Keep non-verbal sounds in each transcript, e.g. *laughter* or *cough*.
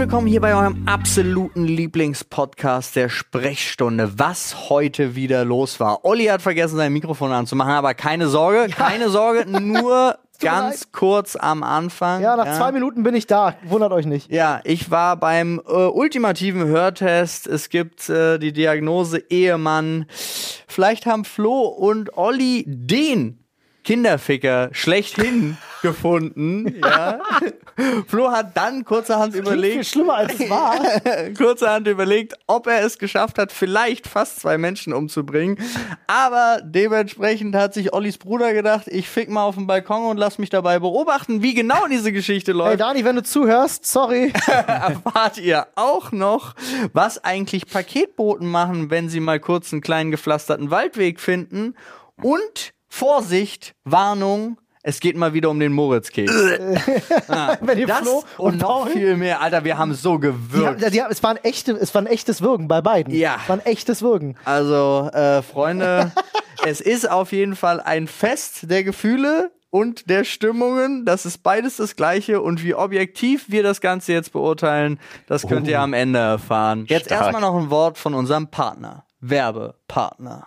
willkommen hier bei eurem absoluten Lieblingspodcast der Sprechstunde. Was heute wieder los war. Olli hat vergessen, sein Mikrofon anzumachen, aber keine Sorge, keine Sorge, *laughs* nur ganz leid. kurz am Anfang. Ja, nach zwei Minuten bin ich da. Wundert euch nicht. Ja, ich war beim äh, ultimativen Hörtest. Es gibt äh, die Diagnose Ehemann. Vielleicht haben Flo und Olli den Kinderficker schlechthin *laughs* gefunden. Ja. Flo hat dann kurzerhand Viel überlegt, schlimmer als es *laughs* war. kurzerhand überlegt, ob er es geschafft hat, vielleicht fast zwei Menschen umzubringen. Aber dementsprechend hat sich Ollis Bruder gedacht, ich fick mal auf den Balkon und lass mich dabei beobachten, wie genau diese Geschichte läuft Hey Dani, wenn du zuhörst, sorry. *laughs* erfahrt ihr auch noch, was eigentlich Paketboten machen, wenn sie mal kurz einen kleinen gepflasterten Waldweg finden. Und Vorsicht, Warnung, es geht mal wieder um den Moritz-Keks. *laughs* wenn ihr Das Flo und noch viel mehr. Alter, wir haben so Die haben, gewürgt. die haben, es, war ein echte, es war ein echtes Würgen bei beiden. Ja. Es war ein echtes Würgen. Also, äh, Freunde, *laughs* es ist auf jeden Fall ein Fest der Gefühle und der Stimmungen. Das ist beides das Gleiche. Und wie objektiv wir das Ganze jetzt beurteilen, das könnt ihr am Ende erfahren. Jetzt erstmal noch ein Wort von unserem Partner. Werbepartner.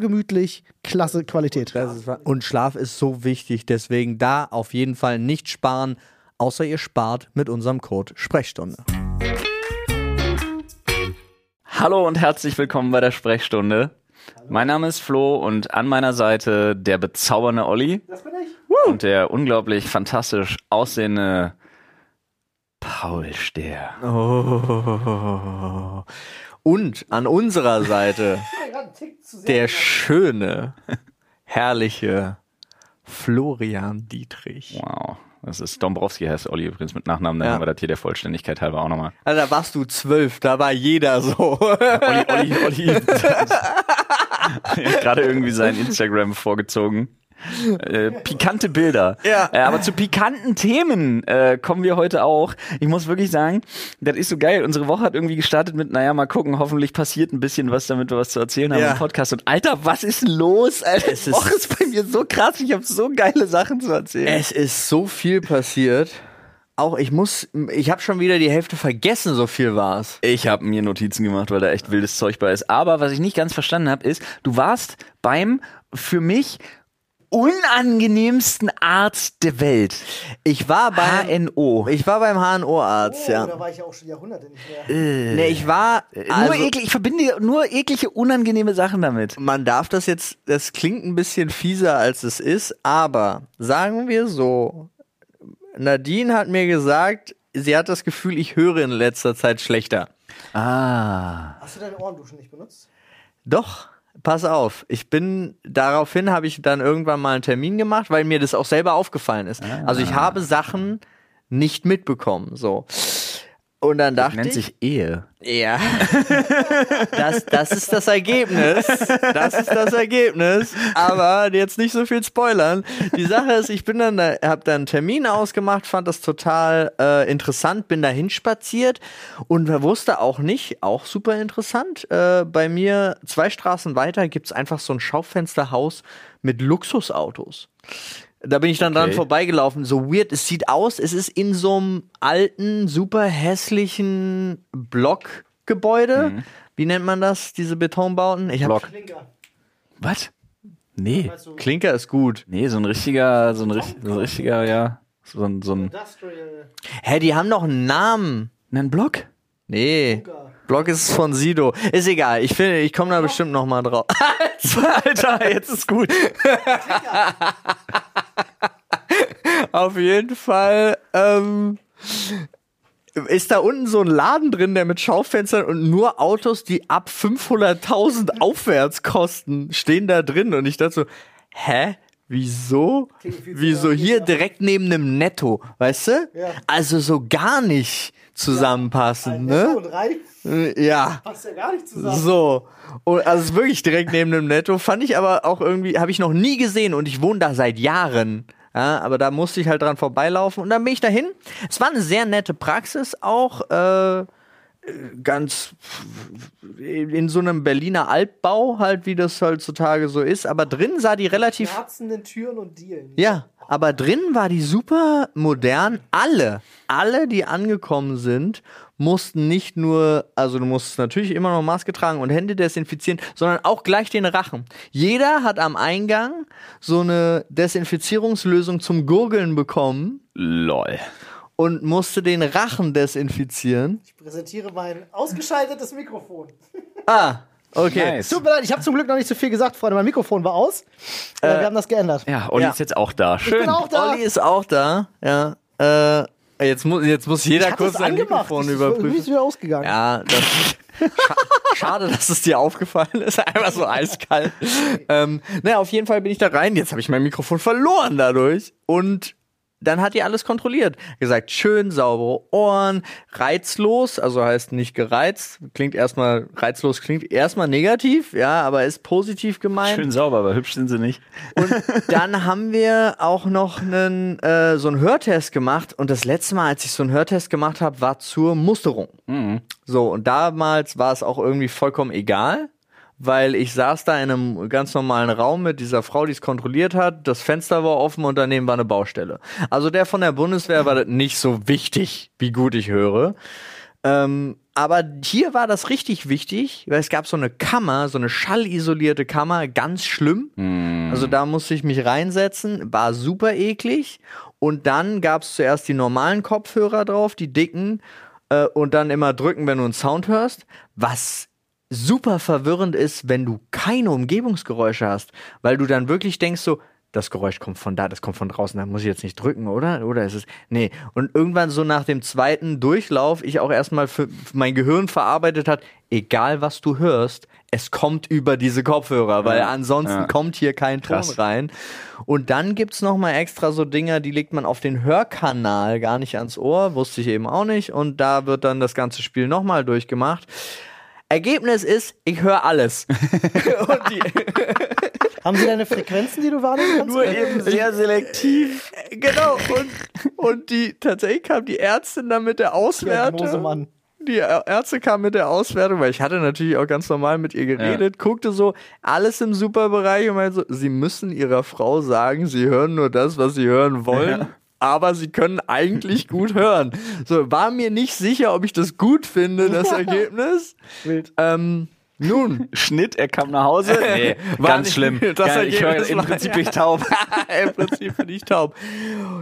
gemütlich, klasse Qualität. Das ist, und Schlaf ist so wichtig, deswegen da auf jeden Fall nicht sparen, außer ihr spart mit unserem Code Sprechstunde. Hallo und herzlich willkommen bei der Sprechstunde. Mein Name ist Flo und an meiner Seite der bezaubernde Olli Das bin ich. und der unglaublich fantastisch aussehende Paul Stehr. Oh. Und an unserer Seite *laughs* der schöne, herrliche Florian Dietrich. Wow. Das ist Dombrowski heißt Olli übrigens mit Nachnamen, dann Ja. haben wir das hier der Vollständigkeit halber auch nochmal. Also da warst du zwölf, da war jeder so. Olli, Olli, Olli. *laughs* *laughs* Gerade irgendwie sein Instagram vorgezogen. Äh, pikante Bilder. Ja. Äh, aber zu pikanten Themen äh, kommen wir heute auch. Ich muss wirklich sagen, das ist so geil. Unsere Woche hat irgendwie gestartet mit, naja, mal gucken, hoffentlich passiert ein bisschen was, damit wir was zu erzählen haben Ja. im Podcast. Und Alter, was ist los? Alter, Es die ist- Woche ist bei mir so krass. Ich habe so geile Sachen zu erzählen. Es ist so viel passiert. Auch ich muss, ich habe schon wieder die Hälfte vergessen, so viel war's. Ich habe mir Notizen gemacht, weil da echt wildes Zeug bei ist. Aber was ich nicht ganz verstanden habe, ist, du warst beim für mich unangenehmsten Arzt der Welt. Ich war beim HNO. Ich war beim HNO-Arzt, ja. Da war ich ja auch schon Jahrhunderte nicht mehr. Nee, ich war also, nur eklig, ich verbinde nur eklige, unangenehme Sachen damit. man darf das jetzt, das klingt ein bisschen fieser als es ist, aber sagen wir so, Nadine hat mir gesagt, sie hat das Gefühl, ich höre in letzter Zeit schlechter. Ah. Hast du deine Ohrenduschen nicht benutzt? Doch, pass auf. Ich bin, daraufhin habe ich dann irgendwann mal einen Termin gemacht, weil mir das auch selber aufgefallen ist. Also ich habe Sachen nicht mitbekommen, so. Und dann dachte Nennt ich, sich Ehe. ja, das, das ist das Ergebnis. Das ist das Ergebnis. Aber jetzt nicht so viel spoilern. Die Sache ist, ich bin dann, da, hab dann einen Termin ausgemacht, fand das total äh, interessant, bin dahin spaziert und wusste auch nicht, auch super interessant, äh, bei mir zwei Straßen weiter gibt's einfach so ein Schaufensterhaus mit Luxusautos. Da bin ich dann dran Okay. vorbeigelaufen. So weird, es sieht aus, es ist in so einem alten, super hässlichen Blockgebäude. Wie nennt man das, diese Betonbauten? Ich hab, Block. Klinker. Was? Nee. Klinker ist gut. Nee, so ein richtiger, so ein, richt- so ein richtiger, ja. So ein, so ein, Industrial Hä, die haben doch einen Namen. ein Block? Nee. Block ist von Sido. Ist egal, ich finde, ich komme da bestimmt noch mal drauf. *laughs* Alter, jetzt ist gut. *laughs* Auf jeden Fall ähm, ist da unten so ein Laden drin, der mit Schaufenstern und nur Autos, die ab 500.000 aufwärts kosten, stehen da drin. Und ich dachte so, hä? Wieso? Wieso hier direkt neben einem Netto, weißt du? Ja. Also so gar nicht zusammenpassen, ne? Und drei Äh, Ja. passt ja gar nicht zusammen. So. Und also es ist wirklich direkt neben dem Netto. Fand ich aber auch irgendwie, habe ich noch nie gesehen und ich wohne da seit Jahren. Ja, aber da musste ich halt dran vorbeilaufen und dann bin ich dahin. Es war eine sehr nette Praxis, auch äh, ganz in so einem Berliner Altbau, halt wie das heutzutage so ist. Aber drin sah die relativ Herzenden Türen und Dielen. ja, aber drin war die super modern. Alle, alle, die angekommen sind, mussten nicht nur, also du musstest natürlich immer noch Maske tragen und Hände desinfizieren, sondern auch gleich den Rachen. Jeder hat am Eingang so eine Desinfizierungslösung zum Gurgeln bekommen Lol. Und musste den Rachen desinfizieren. Ich präsentiere mein ausgeschaltetes Mikrofon. Ah, okay. Nice. Tut mir leid, ich habe zum Glück noch nicht so viel gesagt, Freunde. Mein Mikrofon war aus. Äh, wir haben das geändert. Ja, Olli Ja. ist jetzt auch da. Ich Schön. bin auch da. Olli ist auch da, ja. Äh, jetzt, muss, jetzt muss jeder ich kurz sein angemacht. Mikrofon ist überprüfen. ist wieder ausgegangen. Ja, das Scha schade, dass es dir aufgefallen ist. *laughs* Einfach so eiskalt. ähm, naja, auf jeden Fall bin ich da rein. Jetzt habe ich mein Mikrofon verloren dadurch. Und dann hat die alles kontrolliert. Gesagt, schön saubere Ohren, reizlos, also heißt nicht gereizt. Klingt erstmal, reizlos klingt erstmal negativ, ja, aber ist positiv gemeint. Schön sauber, aber hübsch sind sie nicht. Und dann haben wir auch noch einen, äh, so einen Hörtest gemacht. Und das letzte Mal, als ich so einen Hörtest gemacht habe, war zur Musterung. So, und damals war es auch irgendwie vollkommen egal, weil ich saß da in einem ganz normalen Raum mit dieser Frau, die es kontrolliert hat. Das Fenster war offen und daneben war eine Baustelle. Also der von der Bundeswehr war nicht so wichtig, wie gut ich höre. Ähm, aber hier war das richtig wichtig, weil es gab so eine Kammer, so eine schallisolierte Kammer, ganz schlimm. Also da musste ich mich reinsetzen, war super eklig. Und dann gab es zuerst die normalen Kopfhörer drauf, die dicken, äh, und dann immer drücken, wenn du einen Sound hörst. Was super verwirrend ist, wenn du keine Umgebungsgeräusche hast, weil du dann wirklich denkst so, das Geräusch kommt von da, das kommt von draußen, da muss ich jetzt nicht drücken, oder? Oder ist es, nee. Und irgendwann so nach dem zweiten Durchlauf, ich auch erstmal für mein Gehirn verarbeitet hat, egal was du hörst, es kommt über diese Kopfhörer, weil ansonsten ja. kommt hier kein Ton Krass. rein. Und dann gibt's noch mal extra so Dinger, die legt man auf den Hörkanal, gar nicht ans Ohr, wusste ich eben auch nicht. Und da wird dann das ganze Spiel noch mal durchgemacht. Ergebnis ist, ich höre alles. *laughs* und die, Haben Sie deine Frequenzen, die du wahrnehmen kannst? Nur eben sehr selektiv. Genau. Und, und die tatsächlich kam die Ärztin dann mit der Auswertung. Die Ärzte kam mit der Auswertung, weil ich hatte natürlich auch ganz normal mit ihr geredet, guckte so alles im Superbereich und meinte so, sie müssen ihrer Frau sagen, sie hören nur das, was sie hören wollen. Aber sie können eigentlich *laughs* gut hören. So, war mir nicht sicher, ob ich das gut finde, das *laughs* Ergebnis. Wild. Ähm, nun, *laughs* Schnitt, er kam nach Hause. Nee, War ganz nicht- schlimm. das Ja, ich höre im Prinzip bin ich taub. Im Prinzip bin ich taub.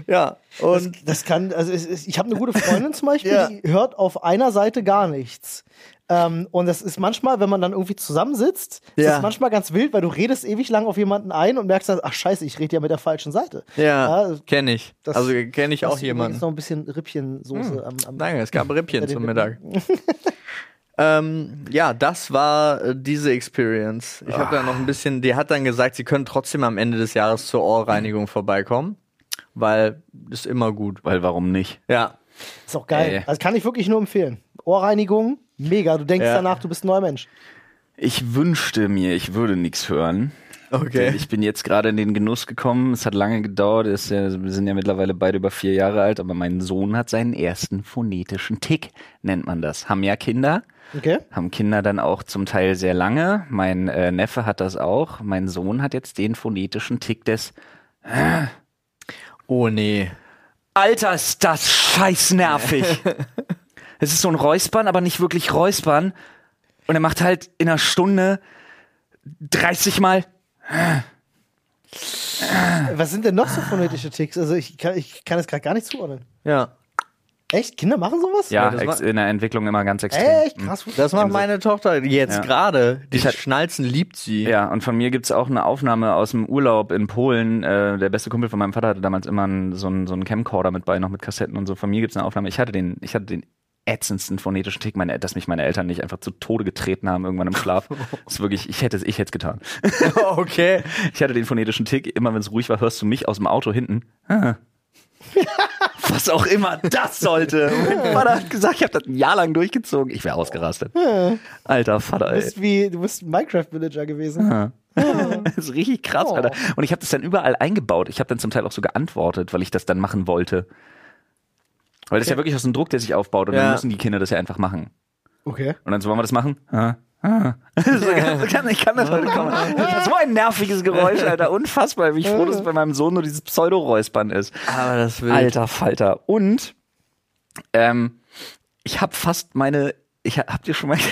Ja, und Das kann, also es ist, ich habe eine gute Freundin zum Beispiel, Ja. die hört auf einer Seite gar nichts. Ähm, und das ist manchmal, wenn man dann irgendwie zusammensitzt, ist Ja. das manchmal ganz wild, weil du redest ewig lang auf jemanden ein und merkst dann, ach scheiße, ich rede ja mit der falschen Seite. ja, das- kenne ich. das- also kenne ich das auch ist jemanden. übrigens noch ein bisschen Rippchensoße am, am Danke, es gab *laughs* Rippchen zum Mittag. *laughs* ähm, ja, das war äh, diese Experience. Ich habe da noch ein bisschen, die hat dann gesagt, sie können trotzdem am Ende des Jahres zur Ohrreinigung *laughs* vorbeikommen, weil ist immer gut. Weil warum nicht? Ja. Ist auch geil. Ey. Also kann ich wirklich nur empfehlen. Ohrreinigung, mega. Du denkst Ja. danach, du bist ein neuer Mensch. Ich wünschte mir, ich würde nichts hören. Okay. Ich bin jetzt gerade in den Genuss gekommen. Es hat lange gedauert. Es Ist ja, wir sind ja mittlerweile beide über vier Jahre alt, aber mein Sohn hat seinen ersten phonetischen Tick, nennt man das. Haben ja Kinder, Okay? haben Kinder dann auch zum Teil sehr lange. Mein äh, Neffe hat das auch. Mein Sohn hat jetzt den phonetischen Tick des Oh nee. Alter, ist das scheiß nervig. *laughs* es ist so ein Räuspern, aber nicht wirklich Räuspern. Und er macht halt in einer Stunde 30 Mal. Was sind denn noch so phonetische Ticks? Also ich kann, ich kann es gerade gar nicht zuordnen. Ja. Echt? Kinder machen sowas? Ja, das war- in der Entwicklung immer ganz extrem. Echt? Krass. Das macht meine Tochter jetzt Ja. gerade. Die hat- Schnalzen liebt sie. Ja, und von mir gibt's auch eine Aufnahme aus dem Urlaub in Polen. Äh, der beste Kumpel von meinem Vater hatte damals immer einen, so, einen, so einen Camcorder mit bei, noch mit Kassetten und so. Von mir gibt's eine Aufnahme. Ich hatte den, ich hatte den ätzendsten phonetischen Tick, meine, dass mich meine Eltern nicht einfach zu Tode getreten haben irgendwann im Schlaf. Das *laughs* ist wirklich, ich hätte es, ich hätte es getan. *laughs* okay. Ich hatte den phonetischen Tick, immer wenn es ruhig war, hörst du mich aus dem Auto hinten. Ah. *laughs* Was auch immer das sollte. Mein Vater hat gesagt, ich habe das ein Jahr lang durchgezogen. Ich wäre ausgerastet. Alter Vater, Du ey. bist wie, du bist ein Minecraft-Villager gewesen. Das ist richtig krass, Oh. Alter. Und ich habe das dann überall eingebaut. Ich habe dann zum Teil auch so geantwortet, weil ich das dann machen wollte. Weil das ist ja wirklich aus dem Druck, der sich aufbaut und Ja. dann müssen die Kinder das ja einfach machen. Okay. Und dann so, wollen wir das machen? Ah, ah. Ich kann, ich kann das heute kommen. Das so ein nerviges Geräusch, Alter. *laughs* Unfassbar, wie ich froh, dass es bei meinem Sohn nur dieses Pseudo-Räuspern ist. Aber das will Alter Falter. Und ähm, ich habe fast meine. Ich hab, habt ihr schon mal. *laughs*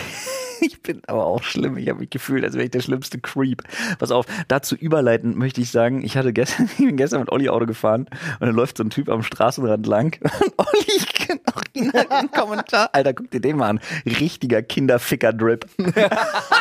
Ich bin aber auch schlimm. Ich habe mich gefühlt, als wäre ich der schlimmste Creep. Pass auf, dazu überleitend möchte ich sagen, ich hatte gestern, *laughs* ich bin gestern mit Olli Auto gefahren und dann läuft so ein Typ am Straßenrand lang. *laughs* Und Olli, ich kenn auch ihn einen Kommentar. Alter, guck dir den mal an. Richtiger Kinderficker-Drip. *laughs*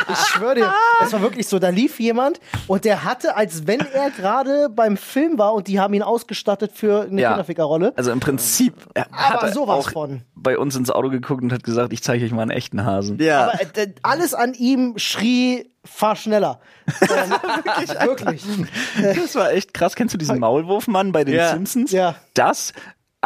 Ich schwöre dir, es war wirklich so, da lief jemand und der hatte, als wenn er gerade beim Film war und die haben ihn ausgestattet für eine Ja. Kinderfickerrolle. Also im Prinzip er hat Aber er sowas auch von. bei uns ins Auto geguckt und hat gesagt, ich zeige euch mal einen echten Hasen. Ja. Aber äh, alles an ihm schrie, fahr schneller. Ähm, wirklich. *laughs* Das war echt krass. Kennst du diesen Maulwurfmann bei den Ja. Simpsons? Ja. Das,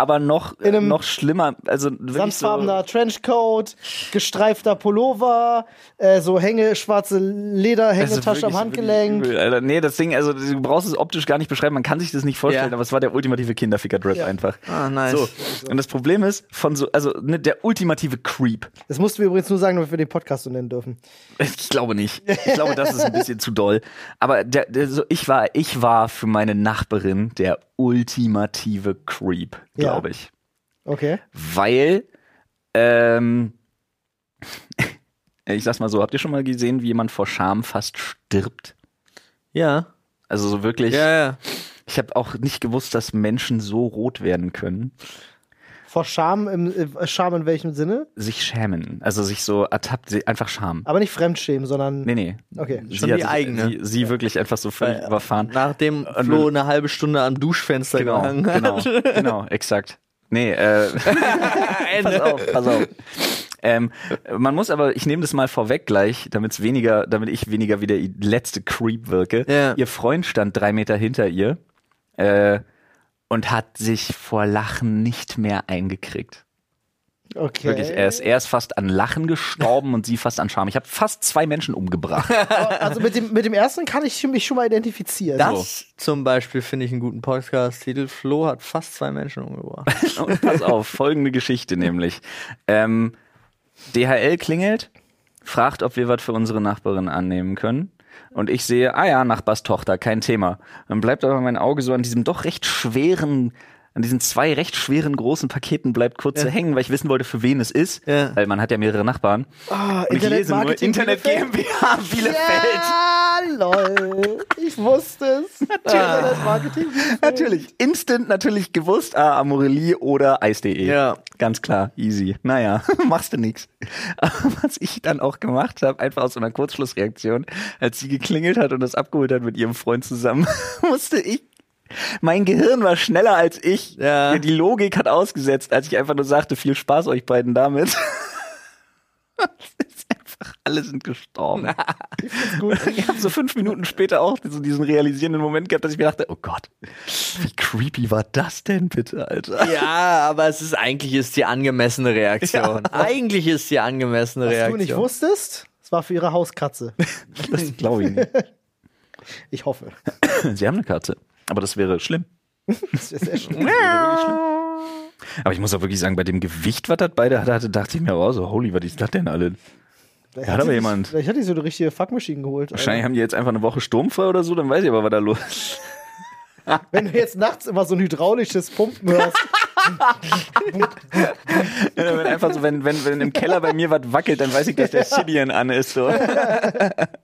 aber noch, In einem noch schlimmer. Also Samtfarbener Trenchcoat, gestreifter Pullover, äh, so Hänge, schwarze so, Lederhängetasche also am Handgelenk. übel, Alter. Nee, das Ding, also du brauchst es optisch gar nicht beschreiben, man kann sich das nicht vorstellen, Ja. aber es war der ultimative Kinderficker-Drip Ja. einfach. Ah, nice. So. Und das Problem ist, von so, also ne, der ultimative Creep. Das mussten wir übrigens nur sagen, damit wir den Podcast so nennen dürfen. Ich glaube nicht. Ich glaube, das ist ein bisschen zu doll. Aber der, der, so, ich war, ich war für meine Nachbarin der ultimative Creep, Ja. Glaube ich. Okay. weil ähm, *laughs* ich sag's mal so, habt ihr schon mal gesehen, wie jemand vor Scham fast stirbt? Ja. Also so wirklich, Ja, ja. ich habe auch nicht gewusst, dass Menschen so rot werden können, Vor Scham im äh, Scham in welchem Sinne? sich schämen, also sich so ertappt, sie- einfach Scham. Aber nicht Fremdschämen, sondern. Nee, nee. Okay. Sie Schon hat die sich- eigene. Sie, sie wirklich einfach so völlig überfahren. Nachdem Und- Flo eine halbe Stunde am Duschfenster Genau, gehangen hat. genau, genau, exakt. Nee, äh, *laughs* pass auf, pass auf. Ähm, man muss aber, ich nehme das mal vorweg gleich, damit's weniger, damit ich weniger wie der letzte Creep wirke. Ja. Ihr Freund stand drei Meter hinter ihr äh, und hat sich vor Lachen nicht mehr eingekriegt. Okay. Wirklich, er ist, er ist fast an Lachen gestorben und sie fast an Scham. Ich habe fast zwei Menschen umgebracht. *laughs* Also mit dem, mit dem ersten kann ich mich schon mal identifizieren. Das zum Beispiel finde ich einen guten Podcast-Titel. Flo hat fast zwei Menschen umgebracht. *laughs* Und pass auf, folgende Geschichte nämlich. Ähm, DHL klingelt, fragt, ob wir was für unsere Nachbarin annehmen können. Und ich sehe, ah ja, Nachbarstochter, kein Thema. Dann bleibt aber mein Auge so an diesem doch recht schweren, an diesen zwei recht schweren großen Paketen bleibt kurz so hängen, weil ich wissen wollte, für wen es ist. Ja. Weil man hat ja mehrere Nachbarn. Ah, Und ich lese nur Internetmarketing Internet? GmbH *laughs* Bielefeld. Ja, lol. Ich wusste es. *laughs* Internetmarketing. Bielefeld. Natürlich. Instant natürlich gewusst, ah, Amorelie oder Eis.de. Ja. Ganz klar, easy. Naja, *laughs* machst du nix. Aber was ich dann auch gemacht habe, einfach aus so einer Kurzschlussreaktion, als sie geklingelt hat und das abgeholt hat mit ihrem Freund zusammen, musste ich mein Gehirn war schneller als ich. Ja. Die Logik hat ausgesetzt, als ich einfach nur sagte, viel Spaß euch beiden damit. *laughs* Es ist einfach, alle sind gestorben. *laughs* Ich habe so fünf Minuten später auch so diesen realisierenden Moment gehabt, dass ich mir dachte, oh Gott, wie creepy war das denn bitte, Alter? Ja, aber es ist eigentlich ist die angemessene Reaktion. Eigentlich ist die angemessene Was Reaktion. du nicht wusstest, es war für ihre Hauskatze. Das glaube ich nicht. *laughs* Ich hoffe. Sie haben eine Katze. Aber das wäre schlimm. *laughs* Das ist sehr schlimm. Aber ich muss auch wirklich sagen, bei dem Gewicht, was das beide hatte, dachte ich mir, oh, so holy, was ist das denn alle? Vielleicht hat aber jemand. Vielleicht hat die so eine richtige Fuckmaschine geholt. Wahrscheinlich haben die jetzt einfach eine Woche sturmfrei oder so, dann weiß ich aber, was da los ist. Alter. Wenn du jetzt nachts immer so ein hydraulisches Pumpen hörst, Ja, wenn einfach so, wenn, wenn, wenn im Keller bei mir was wackelt, dann weiß ich, dass der Sidian an ist. So. *laughs*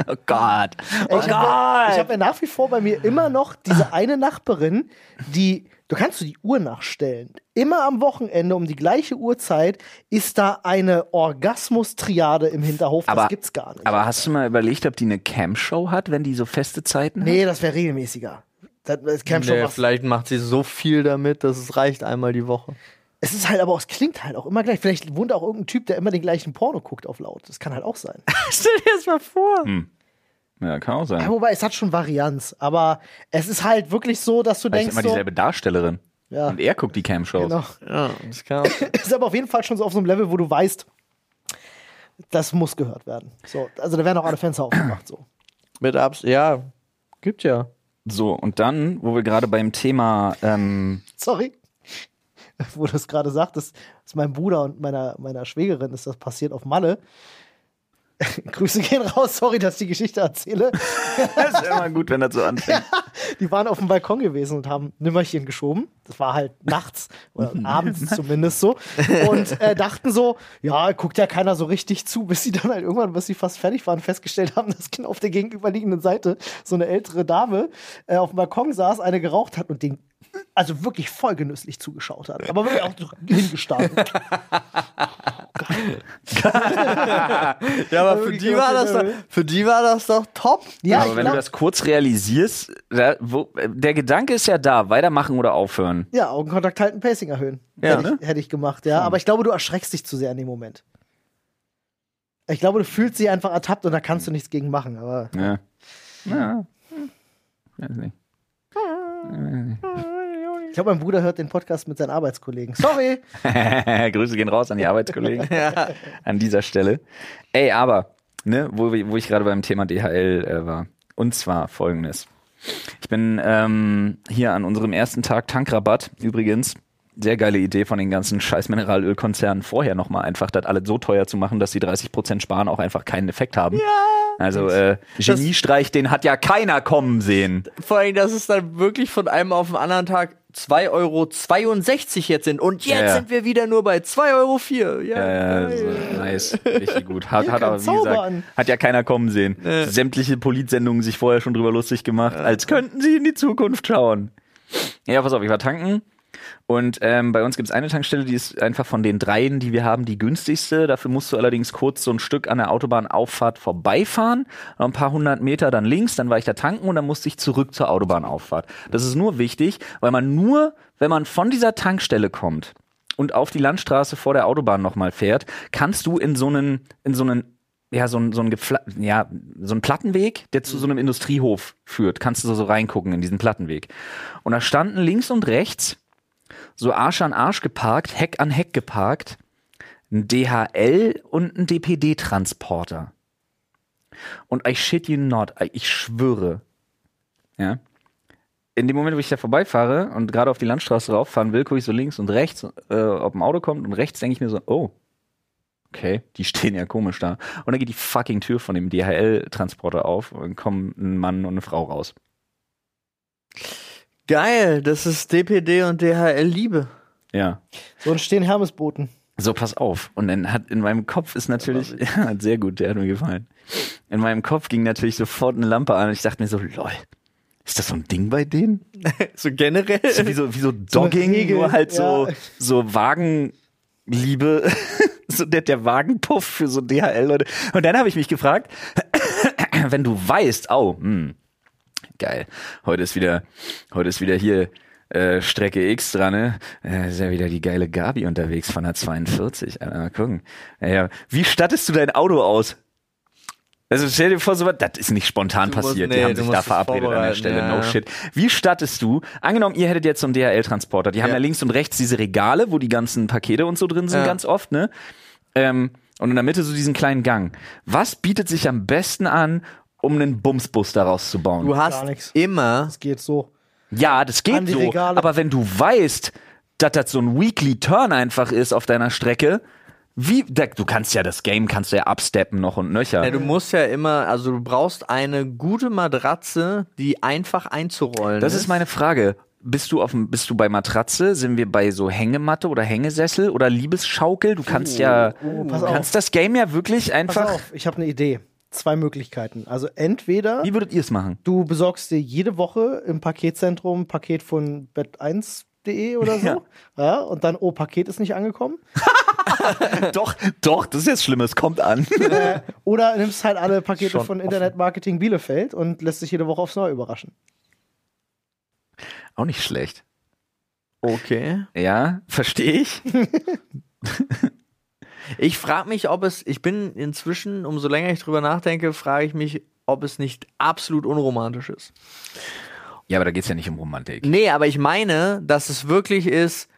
Oh Gott. Oh ich habe Gott. hab ja nach wie vor bei mir immer noch diese eine Nachbarin, die, du kannst du die Uhr nachstellen. Immer am Wochenende um die gleiche Uhrzeit ist da eine Orgasmus-Triade im Hinterhof. Das Aber- gibt's gar nicht. Aber hast du mal überlegt, ob die eine Cam-Show hat, wenn die so feste Zeiten hat? nee, das wäre regelmäßiger. Das, das Camp schon Nee, was. vielleicht macht sie so viel damit, dass es reicht einmal die Woche. Es ist halt aber auch, es klingt halt auch immer gleich. Vielleicht wohnt auch irgendein Typ, der immer den gleichen Porno guckt auf laut. Das kann halt auch sein. *laughs* Stell dir das mal vor. Ja, kann auch Ja, sein. wobei, es hat schon Varianz. Aber es ist halt wirklich so, dass du denkst, immer so, dieselbe Darstellerin. Ja. Und er guckt die Cam-Shows. genau. Ja, das kann auch. *laughs* ist aber auf jeden Fall schon so auf so einem Level, wo du weißt, das muss gehört werden. So, also da werden auch alle Fenster aufgemacht. So. Mit Abs. Ja, gibt ja. So, und dann, wo wir gerade beim Thema ähm, Sorry. *laughs* Wo du es gerade sagtest, ist meinem Bruder und meiner, meiner Schwägerin ist das passiert auf Malle. *laughs* Grüße gehen raus, sorry, dass ich die Geschichte erzähle. *laughs* Das ist immer gut, wenn das so anfängt. *laughs* Die waren auf dem Balkon gewesen und haben Nimmerchen geschoben. Das war halt nachts oder abends zumindest so. Und äh, dachten so, ja, guckt ja keiner so richtig zu, bis sie dann halt irgendwann, bis sie fast fertig waren, festgestellt haben, dass genau auf der gegenüberliegenden Seite so eine ältere Dame äh, auf dem Balkon saß, eine geraucht hat und den also wirklich voll genüsslich zugeschaut hat. Aber wirklich auch so Ja, aber für die, war das doch, für die war das doch top. Ja, Aber wenn du glaub, das kurz realisierst, da, wo, der Gedanke ist ja da, weitermachen oder aufhören. ja, Augenkontakt halten, Pacing erhöhen. Ja, hätte, ne? ich, hätte ich gemacht, ja. Aber ich glaube, du erschreckst dich zu sehr in dem Moment. Ich glaube, du fühlst dich einfach ertappt und da kannst du nichts gegen machen. Aber Ja. Ja. Hm. Weiß nicht. ich glaube, mein Bruder hört den Podcast mit seinen Arbeitskollegen. Sorry. *laughs* Grüße gehen raus an die Arbeitskollegen. *laughs* *laughs* An dieser Stelle. Ey, aber, ne, wo, wo ich gerade beim Thema DHL äh, war. Und zwar folgendes. Ich bin ähm, hier an unserem ersten Tag Tankrabatt übrigens. Sehr geile Idee von den ganzen scheiß Mineralölkonzernen vorher nochmal einfach das alles so teuer zu machen, dass sie 30% sparen auch einfach keinen Effekt haben. Ja. Also äh, Geniestreich, den hat ja keiner kommen sehen. Vor allem, dass es dann wirklich von einem auf den anderen Tag 2,62 Euro jetzt sind. Und jetzt Ja, ja. sind wir wieder nur bei 2,04 Euro. Ja, Ja, geil. so, nice, richtig gut. *laughs* Hat, hat aber, wie gesagt, hat ja keiner kommen sehen. Sämtliche Politsendungen sich vorher schon drüber lustig gemacht, als könnten sie in die Zukunft schauen. Ja, pass auf, ich war tanken und ähm, bei uns gibt es eine Tankstelle, die ist einfach von den dreien, die wir haben, die günstigste. Dafür musst du allerdings kurz so ein Stück an der Autobahnauffahrt vorbeifahren, ein paar hundert Meter dann links, dann war ich da tanken und dann musste ich zurück zur Autobahnauffahrt. Das ist nur wichtig, weil man nur, wenn man von dieser Tankstelle kommt und auf die Landstraße vor der Autobahn nochmal fährt, kannst du in so einen, in so einen ja, so ein, so ein, ja, so ein Plattenweg, der zu so einem Industriehof führt. Kannst du so reingucken in diesen Plattenweg. Und da standen links und rechts so Arsch an Arsch geparkt, Heck an Heck geparkt, ein DHL und ein DPD-Transporter. Und I shit you not, ich schwöre, ja, in dem Moment, wo ich da vorbeifahre und gerade auf die Landstraße rauffahren will, gucke ich so links und rechts, äh, ob ein Auto kommt und rechts denke ich mir so, oh, okay, die stehen ja komisch da. Und dann geht die fucking Tür von dem DHL-Transporter auf und kommen ein Mann und eine Frau raus. Geil, das ist DPD und DHL Liebe. Ja. So entstehen Hermesboten. So, pass auf. Und dann hat in meinem Kopf ist natürlich, ja, *laughs* sehr gut, der hat mir gefallen. In meinem Kopf ging natürlich sofort eine Lampe an und ich dachte mir so, lol, ist das so ein Ding bei denen? *laughs* So generell. So wie so, wie so Dogging, Regel, nur halt so, ja. so Wagenliebe, *laughs* so der, der Wagenpuff für so DHL-Leute. Und dann habe ich mich gefragt, *coughs* wenn du weißt, oh, hm, geil, heute ist wieder, heute ist wieder hier äh, Strecke X dran, ne? Äh, ist ja wieder die geile Gabi unterwegs von der 42. Alter, mal gucken. Ja. Wie stattest du dein Auto aus? Also stell dir vor, so was, das ist nicht spontan Du musst- passiert. nee, die haben sich musst da verabredet an der Stelle. ja, No shit. Wie stattest du? Angenommen, ihr hättet jetzt so einen DHL-Transporter. Die haben ja. Ja. links und rechts diese Regale, wo die ganzen Pakete und so drin sind, Ja. ganz oft, ne? Ähm, und in der Mitte so diesen kleinen Gang. Was bietet sich am besten an, um einen Bumsbus daraus zu bauen? Du hast nix. immer Das geht so. Ja, das An geht die so. Regale. Aber wenn du weißt, dass das so ein Weekly Turn einfach ist auf deiner Strecke, wie, da, du kannst ja das Game, kannst du ja absteppen noch und nöcher. Ja, du musst ja immer, also du brauchst eine gute Matratze, die einfach einzurollen das ist meine Frage. bist du auf dem, bist du bei Matratze? Sind wir bei so Hängematte oder Hängesessel oder Liebesschaukel? Du kannst ja, oh, du pass auf. kannst das Game ja wirklich Pass einfach. auf, ich habe eine Idee. Zwei Möglichkeiten. Also entweder Wie würdet ihr es machen? du besorgst dir jede Woche im Paketzentrum ein Paket von bett1.de oder so. Ja. Ja. und dann, oh, Paket ist nicht angekommen. *laughs* doch, doch, das ist jetzt schlimm, es kommt an. äh, *laughs* oder nimmst halt alle Pakete Schon von offen. Internet Marketing Bielefeld und lässt sich jede Woche aufs Neue überraschen. Auch nicht schlecht. Okay. Ja, verstehe ich. *laughs* Ich frage mich, ob es, ich bin inzwischen, umso länger ich drüber nachdenke, frage ich mich, ob es nicht absolut unromantisch ist. Ja, aber da geht's ja nicht um Romantik. Nee, aber ich meine, dass es wirklich ist,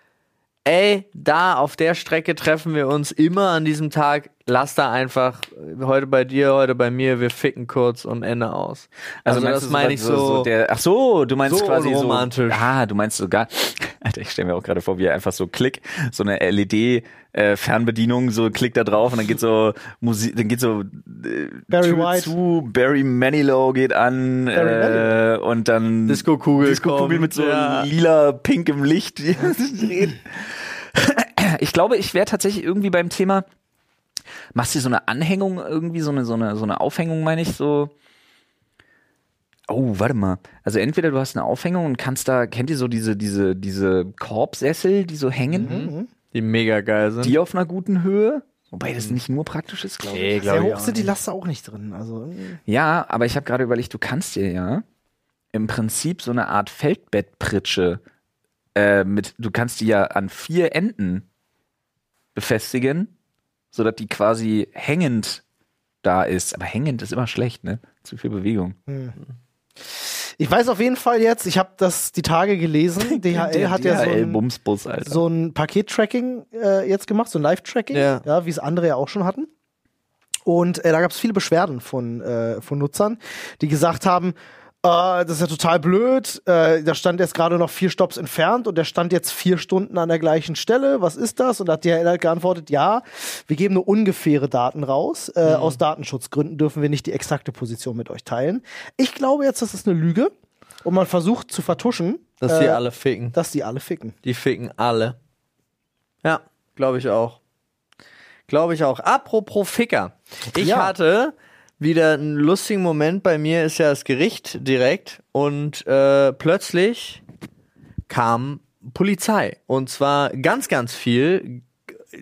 ey, da auf der Strecke treffen wir uns immer an diesem Tag, lass da einfach heute bei dir, heute bei mir, wir ficken kurz und Ende aus. Also, meinst das du meine ich so, so, der, ach so, du meinst so quasi unromantisch. so. Ah, du meinst sogar. *laughs* Alter, ich stelle mir auch gerade vor, wie er einfach so Klick, so eine LED äh, Fernbedienung, so Klick da drauf und dann geht so Musik, dann geht so äh, Barry Tür White. zu, Barry Manilow geht an Barry äh, und dann Disco-Kugel Disco-Kugel kommt, mit so ja. lila, pinkem Licht. *laughs* *laughs* ich glaube, ich wäre tatsächlich irgendwie beim Thema. Machst du so eine Anhängung irgendwie, so eine, so eine, so eine Aufhängung, meine ich, so. Oh, warte mal. Also entweder du hast eine Aufhängung und kannst da, kennt ihr so diese, diese, diese Korbsessel, die so hängen, die mega geil sind. die auf einer guten Höhe? Wobei das nicht nur praktisch ist, glaube ich. Nee, Sehr glaub ich hoch sind die. Laster auch nicht drin. Also. Ja, aber ich habe gerade überlegt, du kannst dir ja im Prinzip so eine Art Feldbettpritsche äh, mit, du kannst die ja an vier Enden befestigen, sodass die quasi hängend da ist. Aber hängend ist immer schlecht, ne? Zu viel Bewegung. ich weiß auf jeden Fall jetzt, ich habe das die Tage gelesen. *laughs* DHL hat ja so ein, so ein Paket-Tracking äh, jetzt gemacht, so ein Live-Tracking, Ja. ja. wie es andere ja auch schon hatten. Und äh, da gab es viele Beschwerden von, äh, von Nutzern, die gesagt haben, äh, das ist ja total blöd, äh, da stand jetzt gerade noch vier Stops entfernt und der stand jetzt vier Stunden an der gleichen Stelle, was ist das? Und da hat DHL halt geantwortet, ja, wir geben nur ungefähre Daten raus, äh, Mhm. aus Datenschutzgründen dürfen wir nicht die exakte Position mit euch teilen. Ich glaube jetzt, das ist eine Lüge und man versucht zu vertuschen, dass äh, die alle ficken. dass die alle ficken. Die ficken alle. Ja, glaube ich auch. Glaube ich auch. Apropos Ficker. Ich Ja. hatte wieder einen lustigen Moment. Bei mir ist ja das Gericht direkt und äh, plötzlich kam Polizei. Und zwar ganz, ganz viel.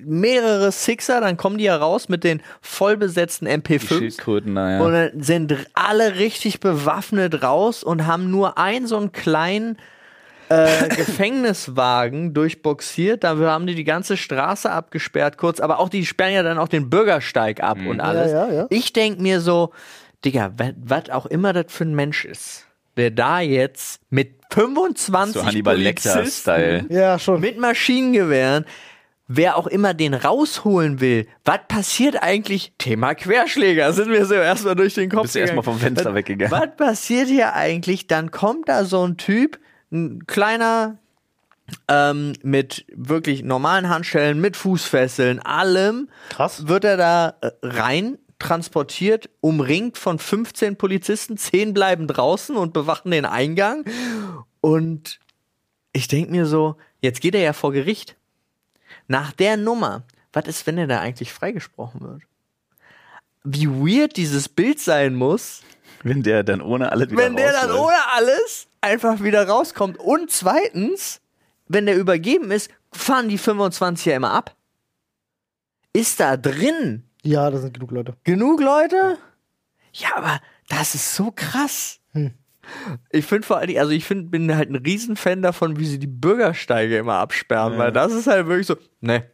Mehrere Sixer, dann kommen die ja raus mit den vollbesetzten Die MP5s. Schildkröten, naja. Und dann sind alle richtig bewaffnet raus und haben nur einen so einen kleinen äh, Gefängniswagen durchboxiert. Dafür haben die die ganze Straße abgesperrt kurz. Aber auch die sperren ja dann auch den Bürgersteig ab und alles. Ja, ja, ja. Ich denk mir so, Digga, was auch immer das für ein Mensch ist, wer da jetzt mit 25 so Hannibal Lecter-Style. Ja, schon. mit Maschinengewehren, wer auch immer den rausholen will, was passiert eigentlich? Thema Querschläger, *laughs* sind wir so erstmal durch den Kopf Bist du erstmal vom Fenster weggegangen. Was passiert hier eigentlich? Dann kommt da so ein Typ, ein kleiner, ähm, mit wirklich normalen Handschellen, mit Fußfesseln, allem, Krass. wird er da äh, rein transportiert, umringt von 15 Polizisten, 10 bleiben draußen und bewachen den Eingang. Und ich denke mir so, jetzt geht er ja vor Gericht. Nach der Nummer, was ist, wenn er da eigentlich freigesprochen wird? Wie weird dieses Bild sein muss, Wenn der dann ohne alles wieder wenn der dann ohne alles einfach wieder rauskommt. Und zweitens, wenn der übergeben ist, fahren die 25 ja immer ab. Ist da drin Ja, da sind genug Leute. genug Leute? Ja, aber das ist so krass. Ich finde vor allem, also ich find, bin halt ein Riesenfan davon, wie sie die Bürgersteige immer absperren, weil das ist halt wirklich so, ne,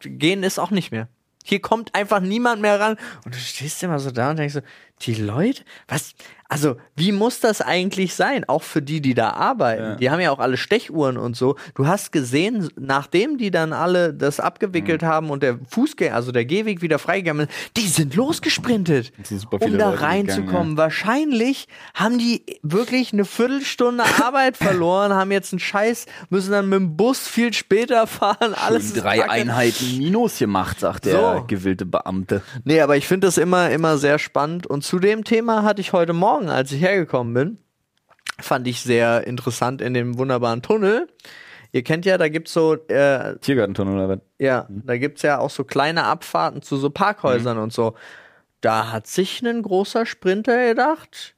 gehen ist auch nicht mehr. Hier kommt einfach niemand mehr ran. Und du stehst immer so da und denkst so, die Leute, was, also, wie muss das eigentlich sein? Auch für die, die da arbeiten. Ja. Die haben ja auch alle Stechuhren und so. Du hast gesehen, nachdem die dann alle das abgewickelt haben und der Fußgänger, also der Gehweg wieder freigegangen ist, die sind losgesprintet, sind um da reinzukommen. Wahrscheinlich haben die wirklich eine Viertelstunde Arbeit *laughs* verloren, haben jetzt einen Scheiß, müssen dann mit dem Bus viel später fahren, alles Schön drei kacke. Einheiten Minus gemacht, sagt der So. gewillte Beamte. Nee, aber ich finde das immer, immer sehr spannend. Und zu dem Thema hatte ich heute Morgen, als ich hergekommen bin, fand ich sehr interessant in dem wunderbaren Tunnel. Ihr kennt ja, da gibt's so, äh, Tiergartentunnel oder was? ja, da gibt's ja auch so kleine Abfahrten zu so Parkhäusern und so. Da hat sich ein großer Sprinter gedacht,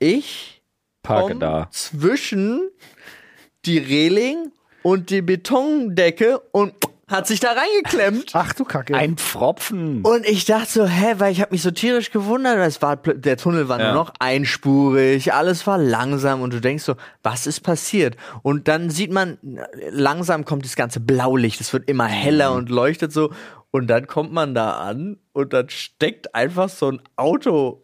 ich Parke da. zwischen die Reling und die Betondecke und hat sich da reingeklemmt. Ach du Kacke. Ein Pfropfen. Und ich dachte so, hä, weil ich habe mich so tierisch gewundert, weil es war der Tunnel war Ja. nur noch einspurig, alles war langsam und du denkst so, was ist passiert? Und dann sieht man langsam kommt das ganze Blaulicht, es wird immer heller und leuchtet so und dann kommt man da an und dann steckt einfach so ein Auto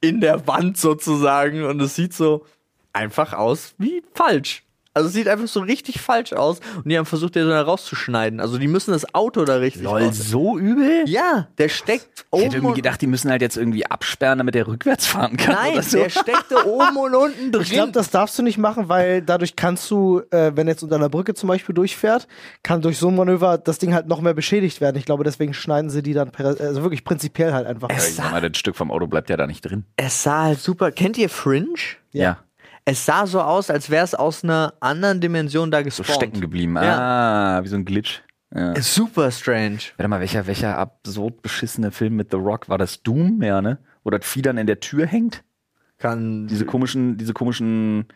in der Wand sozusagen und es sieht so einfach aus wie falsch. Also es sieht einfach so richtig falsch aus und die haben versucht, den da rauszuschneiden. Also die müssen das Auto da richtig Lol, raus- so übel? ja, der steckt Ich oben hätte irgendwie gedacht, die müssen halt jetzt irgendwie absperren, damit der rückwärts fahren kann. Nein, oder so. der steckte oben und unten drin. Ich glaube, das darfst du nicht machen, weil dadurch kannst du, äh, wenn jetzt unter einer Brücke zum Beispiel durchfährt, kann durch so ein Manöver das Ding halt noch mehr beschädigt werden. Ich glaube, deswegen schneiden sie die dann, per- also wirklich prinzipiell halt einfach. Ja, ich sag mal, das Stück vom Auto bleibt ja da nicht drin. es sah halt super. Kennt ihr Fringe? Ja. Es sah so aus, als wäre es aus einer anderen Dimension da So gespawnt. stecken geblieben. Ja. Ah, wie so ein Glitch. Ja. Ist super strange. Warte mal, welcher, welcher absurd beschissene Film mit The Rock war das? Doom, ja, ne? Wo das Vieh dann in der Tür hängt? Kann Diese komischen, diese komischen,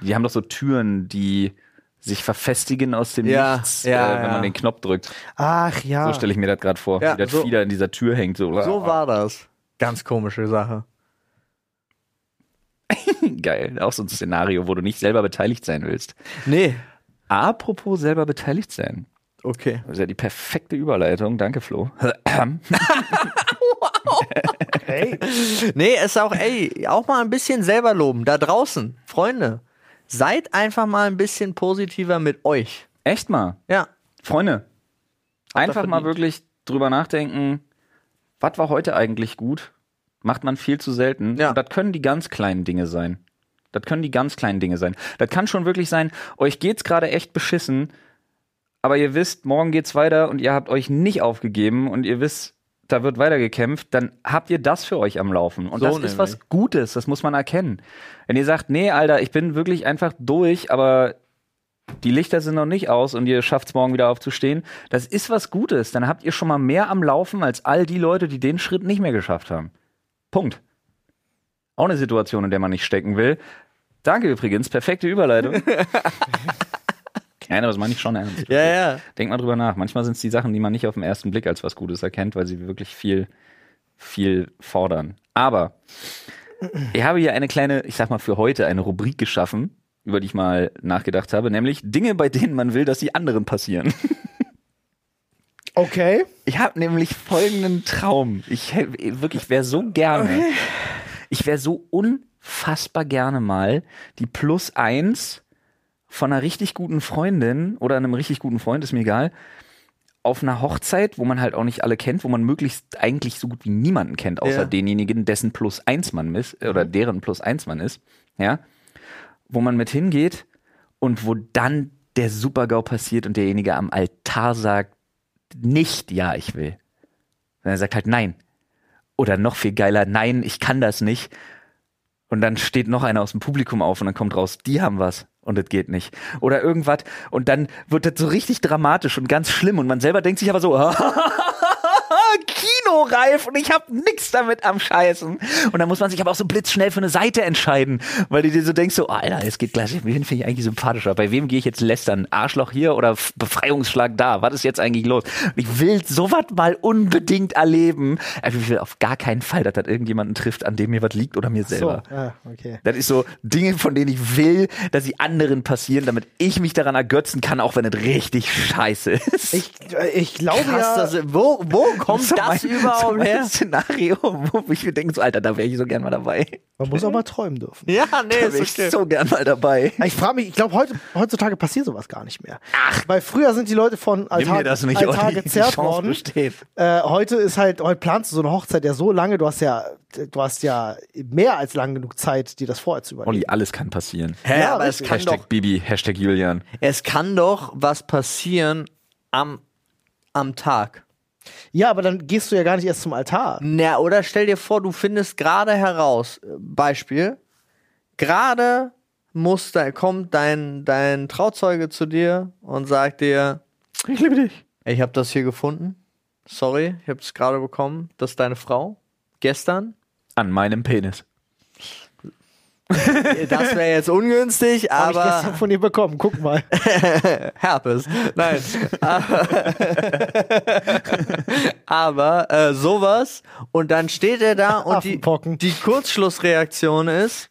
die haben doch so Türen, die sich verfestigen aus dem Ja, Nichts, ja, äh, wenn ja. man den Knopf drückt. Ach ja. So stelle ich mir das gerade vor, Ja, wie das so- da in dieser Tür hängt. So, so war das. Ganz komische Sache. *laughs* Geil. Auch so ein Szenario, wo du nicht selber beteiligt sein willst. Nee. Apropos selber beteiligt sein. Okay. Das ist ja die perfekte Überleitung. Danke, Flo. *laughs* hey. Nee, ist auch, ey, auch mal ein bisschen selber loben. Da draußen, Freunde. Seid einfach mal ein bisschen positiver mit euch. Echt mal. Ja. Freunde, einfach mal wirklich drüber nachdenken, was war heute eigentlich gut? Macht man viel zu selten. Ja. Und das können die ganz kleinen Dinge sein. Das können die ganz kleinen Dinge sein. Das kann schon wirklich sein, euch geht's gerade echt beschissen, aber ihr wisst, morgen geht's weiter und ihr habt euch nicht aufgegeben und ihr wisst, da wird weitergekämpft, dann habt ihr das für euch am Laufen. Und So das nämlich. ist was Gutes, das muss man erkennen. Wenn ihr sagt, nee, Alter, ich bin wirklich einfach durch, aber die Lichter sind noch nicht aus und ihr schafft es morgen wieder aufzustehen, das ist was Gutes. Dann habt ihr schon mal mehr am Laufen als all die Leute, die den Schritt nicht mehr geschafft haben. Punkt. Auch eine Situation, in der man nicht stecken will. Danke übrigens, perfekte Überleitung. *laughs* Nein, aber das meine ich schon ernst. Ja, ja. Denk mal drüber nach. Manchmal sind es die Sachen, die man nicht auf den ersten Blick als was Gutes erkennt, weil sie wirklich viel, viel fordern. Aber ich habe hier eine kleine, ich sag mal für heute, eine Rubrik geschaffen, über die ich mal nachgedacht habe, nämlich Dinge, bei denen man will, dass sie anderen passieren. *laughs* Okay. Ich habe nämlich folgenden Traum. Ich wirklich wäre so gerne, ich wäre so unfassbar gerne mal die Plus eins von einer richtig guten Freundin oder einem richtig guten Freund, ist mir egal, auf einer Hochzeit, wo man halt auch nicht alle kennt, wo man möglichst eigentlich so gut wie niemanden kennt, außer Ja. denjenigen, dessen Plus eins man ist, oder deren Plus eins man ist, ja, wo man mit hingeht und wo dann der Supergau passiert und derjenige am Altar sagt, nicht, ja, ich will. Und er sagt halt nein. Oder noch viel geiler, nein, ich kann das nicht. Und dann steht noch einer aus dem Publikum auf und dann kommt raus, die haben was und das geht nicht. Oder irgendwas und dann wird das so richtig dramatisch und ganz schlimm und man selber denkt sich aber so, *laughs* Kinoreif und ich hab nix damit am Scheißen. Und dann muss man sich aber auch so blitzschnell für eine Seite entscheiden, weil du dir so denkst, so, Alter, es geht gleich, wen finde ich eigentlich sympathischer? Bei wem gehe ich jetzt lästern? Arschloch hier oder Befreiungsschlag da? Was ist jetzt eigentlich los? Und ich will sowas mal unbedingt erleben. Ich will auf gar keinen Fall, dass das irgendjemanden trifft, an dem mir was liegt oder mir So. selber. Ah, okay. Das ist so Dinge, von denen ich will, dass sie anderen passieren, damit ich mich daran ergötzen kann, auch wenn es richtig scheiße ist. Ich, äh, ich glaube Krass, ja. das, wo, wo kommt *laughs* So das so überhaupt mein her? Szenario, wo ich mir denke, so, Alter, da wäre ich so gern mal dabei. man muss auch mal träumen dürfen. Ja, nee, Da ist wäre ich okay. so gern mal dabei. Ich frage mich, ich glaube, heute, heutzutage passiert sowas gar nicht mehr. Ach. Weil früher sind die Leute von Altar, Altar Olli. Die gezerrt worden. Äh, heute ist halt, heute planst du so eine Hochzeit ja so lange, du hast ja, du hast ja mehr als lang genug Zeit, dir das vorher zu überlegen. Olli, alles kann passieren. Hä, Ja, aber es kann, Hashtag doch, Bibi, Hashtag Julian. es kann doch was passieren am, am Tag. Ja, aber dann gehst du ja gar nicht erst zum Altar. Na, oder stell dir vor, du findest gerade heraus, äh, Beispiel, gerade muss da, kommt dein, dein Trauzeuge zu dir und sagt dir, Ich liebe dich. ich habe das hier gefunden. Sorry, ich habe es gerade bekommen. Das ist deine Frau. Gestern. An meinem Penis. *laughs* Das wäre jetzt ungünstig, Hab ich aber gestern von ihr bekommen, guck mal. *laughs* Herpes. Nein. *laughs* aber äh, sowas und dann steht er da und die, die Kurzschlussreaktion ist,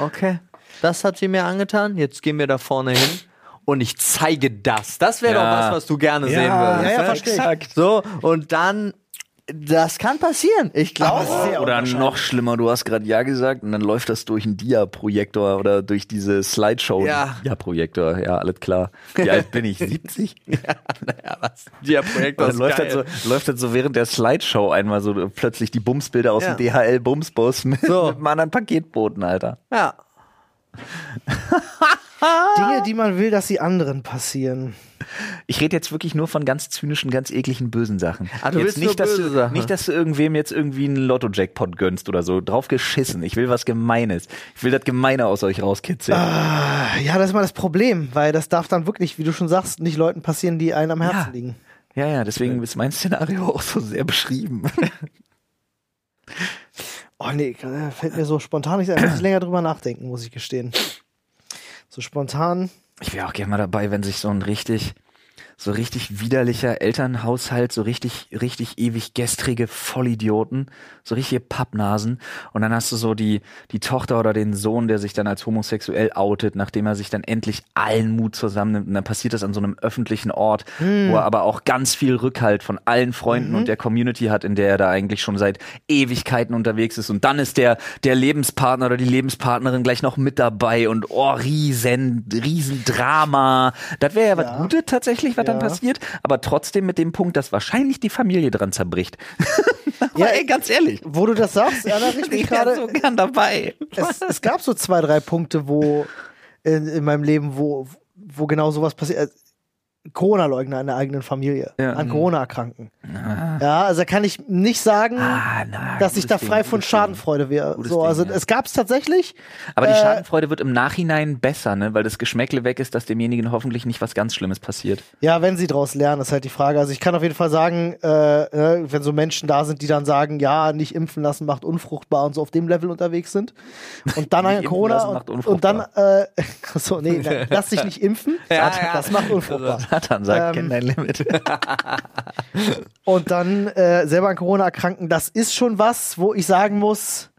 okay, das hat sie mir angetan, jetzt gehen wir da vorne hin und ich zeige das. Das wäre Ja. doch was, was du gerne sehen Ja, würdest. ja, ne? verstehe. So, und dann, das kann passieren. Ich glaube. sehr Oder noch schlimmer, du hast gerade Ja gesagt und dann läuft das durch einen Dia-Projektor oder durch diese Slideshow. Ja. Dia-Projektor, ja, alles klar. Wie alt bin ich? *laughs* 70? Naja, was? Der Projektor Und dann ist läuft geil. das, so, läuft das so während der Slideshow einmal so plötzlich die Bumsbilder aus Ja. dem DHL-Bumsbus mit, So. mit einem anderen Paketboten, Alter. Ja. *laughs* Dinge, die man will, dass sie anderen passieren. Ich rede jetzt wirklich nur von ganz zynischen, ganz ekligen, bösen Sachen. Ah, du jetzt willst nicht, nur dass du, Sachen. Nicht, dass du irgendwem jetzt irgendwie einen Lotto-Jackpot gönnst oder so. Drauf geschissen. Ich will was Gemeines. Ich will das Gemeine aus euch rauskitzeln. Ah, Ja, das ist mal das Problem, weil das darf dann wirklich, wie du schon sagst, nicht Leuten passieren, die einem am Herzen Ja. liegen. Ja, ja, deswegen ist mein Szenario auch so sehr beschrieben. Oh nee, äh, fällt mir so spontan nicht ein. Muss ich länger drüber nachdenken, muss ich gestehen. So spontan. Ich wäre auch gerne mal dabei, wenn sich so ein richtig, so richtig widerlicher Elternhaushalt, so richtig, richtig ewig gestrige Vollidioten, so richtige Pappnasen. Und dann hast du so die, die Tochter oder den Sohn, der sich dann als homosexuell outet, nachdem er sich dann endlich allen Mut zusammennimmt. Und dann passiert das an so einem öffentlichen Ort, wo er aber auch ganz viel Rückhalt von allen Freunden und der Community hat, in der er da eigentlich schon seit Ewigkeiten unterwegs ist. Und dann ist der, der Lebenspartner oder die Lebenspartnerin gleich noch mit dabei und oh, riesen, riesen Drama. Das wäre ja was Ja. Gutes tatsächlich, was dann Ja. passiert, aber trotzdem mit dem Punkt, dass wahrscheinlich die Familie dran zerbricht. *laughs* Ja, ey, ganz ehrlich. Wo du das sagst, *laughs* erinnere ich wäre gerade. so gern dabei. es, es gab so zwei, drei Punkte, wo in, in meinem Leben, wo, wo genau sowas passiert. Corona-Leugner in der eigenen Familie, Ja. an Corona erkranken. Ja, also da kann ich nicht sagen, Ah, na, dass ich da frei Ding, von. Schadenfreude wäre. So, Ding, also ja. es gab es tatsächlich. Aber die Äh, Schadenfreude wird im Nachhinein besser, ne? weil das Geschmäckle weg ist, dass demjenigen hoffentlich nicht was ganz Schlimmes passiert. Ja, wenn sie daraus lernen, ist halt die Frage. Also ich kann auf jeden Fall sagen, äh, äh, wenn so Menschen da sind, die dann sagen, ja, nicht impfen lassen macht unfruchtbar und so auf dem Level unterwegs sind und dann *laughs* an impfen Corona und, und dann, äh, *laughs* so nee, lass dich nicht impfen, *laughs* Ja, das, ja. das macht unfruchtbar. Satan sagt, Ähm, kenn dein Limit. *laughs* Und dann äh, selber an Corona erkranken, das ist schon was, wo ich sagen muss,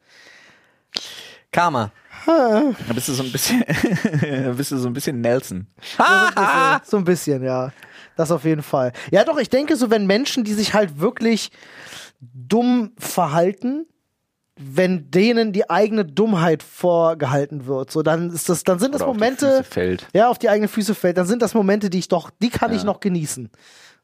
Karma. Da bist du so ein bisschen, *laughs* bist du so ein bisschen Nelson. so ein bisschen, *laughs* so ein bisschen, ja. Das auf jeden Fall. Ja, doch, ich denke so, wenn Menschen, die sich halt wirklich dumm verhalten, wenn denen die eigene Dummheit vorgehalten wird, so dann ist das, dann sind das Oder auf die Momente, Füße fällt. ja, auf die eigene Füße fällt, dann sind das Momente, die ich doch, die kann ich Ja. noch genießen.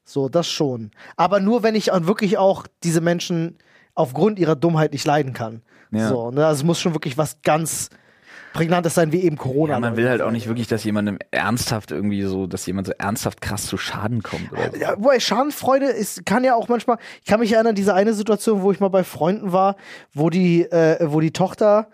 So, das schon. Aber nur, wenn ich wirklich auch diese Menschen aufgrund ihrer Dummheit nicht leiden kann. Ja. So, ne? Also es muss schon wirklich was ganz Prägnantes sein, wie eben Corona. Ja, man will halt auch nicht wirklich, dass jemandem ernsthaft irgendwie so, dass jemand so ernsthaft krass zu Schaden kommt oder so. Ja, wobei Schadenfreude ist, kann ja auch manchmal, ich kann mich erinnern, diese eine Situation, wo ich mal bei Freunden war, wo die, äh, wo die Tochter,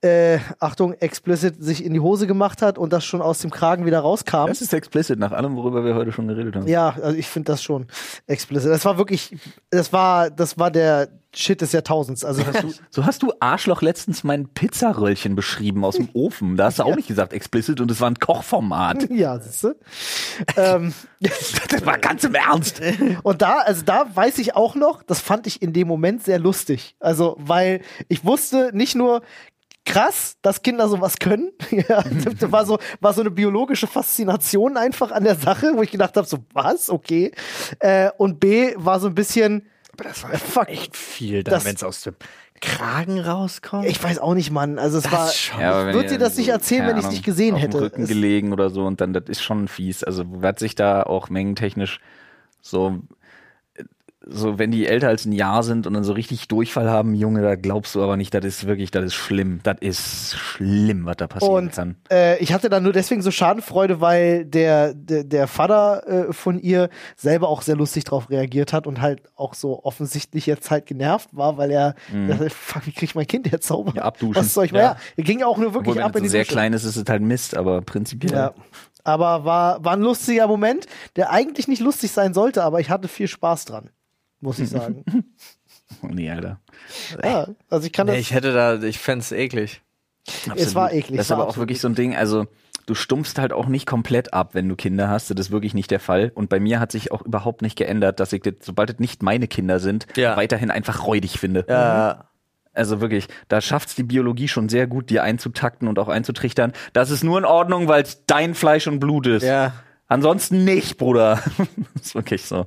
äh, Achtung, explicit sich in die Hose gemacht hat und das schon aus dem Kragen wieder rauskam. Das ist explicit nach allem, worüber wir heute schon geredet haben. Ja, also ich finde das schon explicit. Das war wirklich, das war, das war der Shit des Jahrtausends. Also So hast du Arschloch letztens mein Pizzaröllchen beschrieben aus dem *laughs* Ofen. Da hast du auch nicht gesagt explicit und es war ein Kochformat. *laughs* ja, siehst du? ähm, *laughs* Das war ganz im Ernst. Und da, also da weiß ich auch noch, das fand ich in dem Moment sehr lustig. Also, weil ich wusste nicht nur, krass, dass Kinder sowas können. *laughs* ja, das war so, war so eine biologische Faszination einfach an der Sache, wo ich gedacht habe, so, was? Okay. Äh, und B war so ein bisschen, Aber das war fuck, echt viel, dann, wenn es aus dem Kragen rauskommt. ich weiß auch nicht, Mann. Also es Das war, schon- Ja, wenn würde dir das nicht erzählen, wenn ich es nicht gesehen auf hätte. Dem Rücken Es- gelegen oder so und dann, das ist schon fies. Also, wird sich da auch mengentechnisch so, so, wenn die älter als ein Jahr sind und dann so richtig Durchfall haben, Junge, da glaubst du aber nicht, das ist wirklich, das ist schlimm. Das ist schlimm, was da passieren Und kann. äh, ich hatte dann nur deswegen so Schadenfreude, weil der, der, der Vater äh, von ihr selber auch sehr lustig drauf reagiert hat und halt auch so offensichtlich jetzt halt genervt war, weil er, dachte, fuck, wie krieg ich mein Kind jetzt sauber? Mhm. Ja, abduschen. Was soll ich mal? Ja. Er ging ja auch nur wirklich Obwohl, wenn ab es in so die sehr Dusche. klein ist, ist es halt Mist, aber prinzipiell. Ja. Aber war, war ein lustiger Moment, der eigentlich nicht lustig sein sollte, aber ich hatte viel Spaß dran, muss ich sagen. *laughs* Oh, nee, Alter. ja, also ich kann das. Nee, ich hätte da, ich fänd's eklig. Es war eklig, Das es ist war aber auch absolut wirklich so ein Ding, also du stumpfst halt auch nicht komplett ab, wenn du Kinder hast. Das ist wirklich nicht der Fall. Und bei mir hat sich auch überhaupt nicht geändert, dass ich, das, sobald es nicht meine Kinder sind, Ja. weiterhin einfach räudig finde. Ja, Also wirklich, da schafft's die Biologie schon sehr gut, dir einzutakten und auch einzutrichtern. Das ist nur in Ordnung, weil es dein Fleisch und Blut ist. ja. Ansonsten nicht, Bruder. *laughs* ist wirklich so.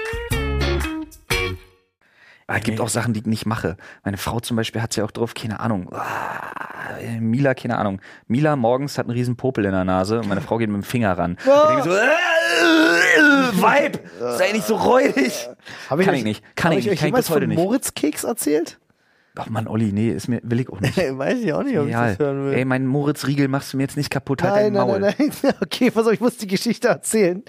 Aber es gibt auch Sachen, die ich nicht mache. Meine Frau zum Beispiel hat ja auch drauf, keine Ahnung. Ah, Mila, keine Ahnung. Mila morgens hat einen riesen Popel in der Nase und meine Frau geht mit dem Finger ran. Ich denke so, äh, Vibe, sei nicht so räudig. Hab Kann euch- ich nicht. Kann ich nicht. Kann ich bis heute nicht. Moritz Keks erzählt? Ach Mann, Olli, nee, ist mir, will ich auch nicht. *laughs* Weiß ich auch nicht, ob Egal. Ey, mein Moritz-Riegel machst du mir jetzt nicht kaputt, halt Nein, dein Maul. nein, nein, nein. *laughs* Okay, pass auf, ich muss die Geschichte erzählen.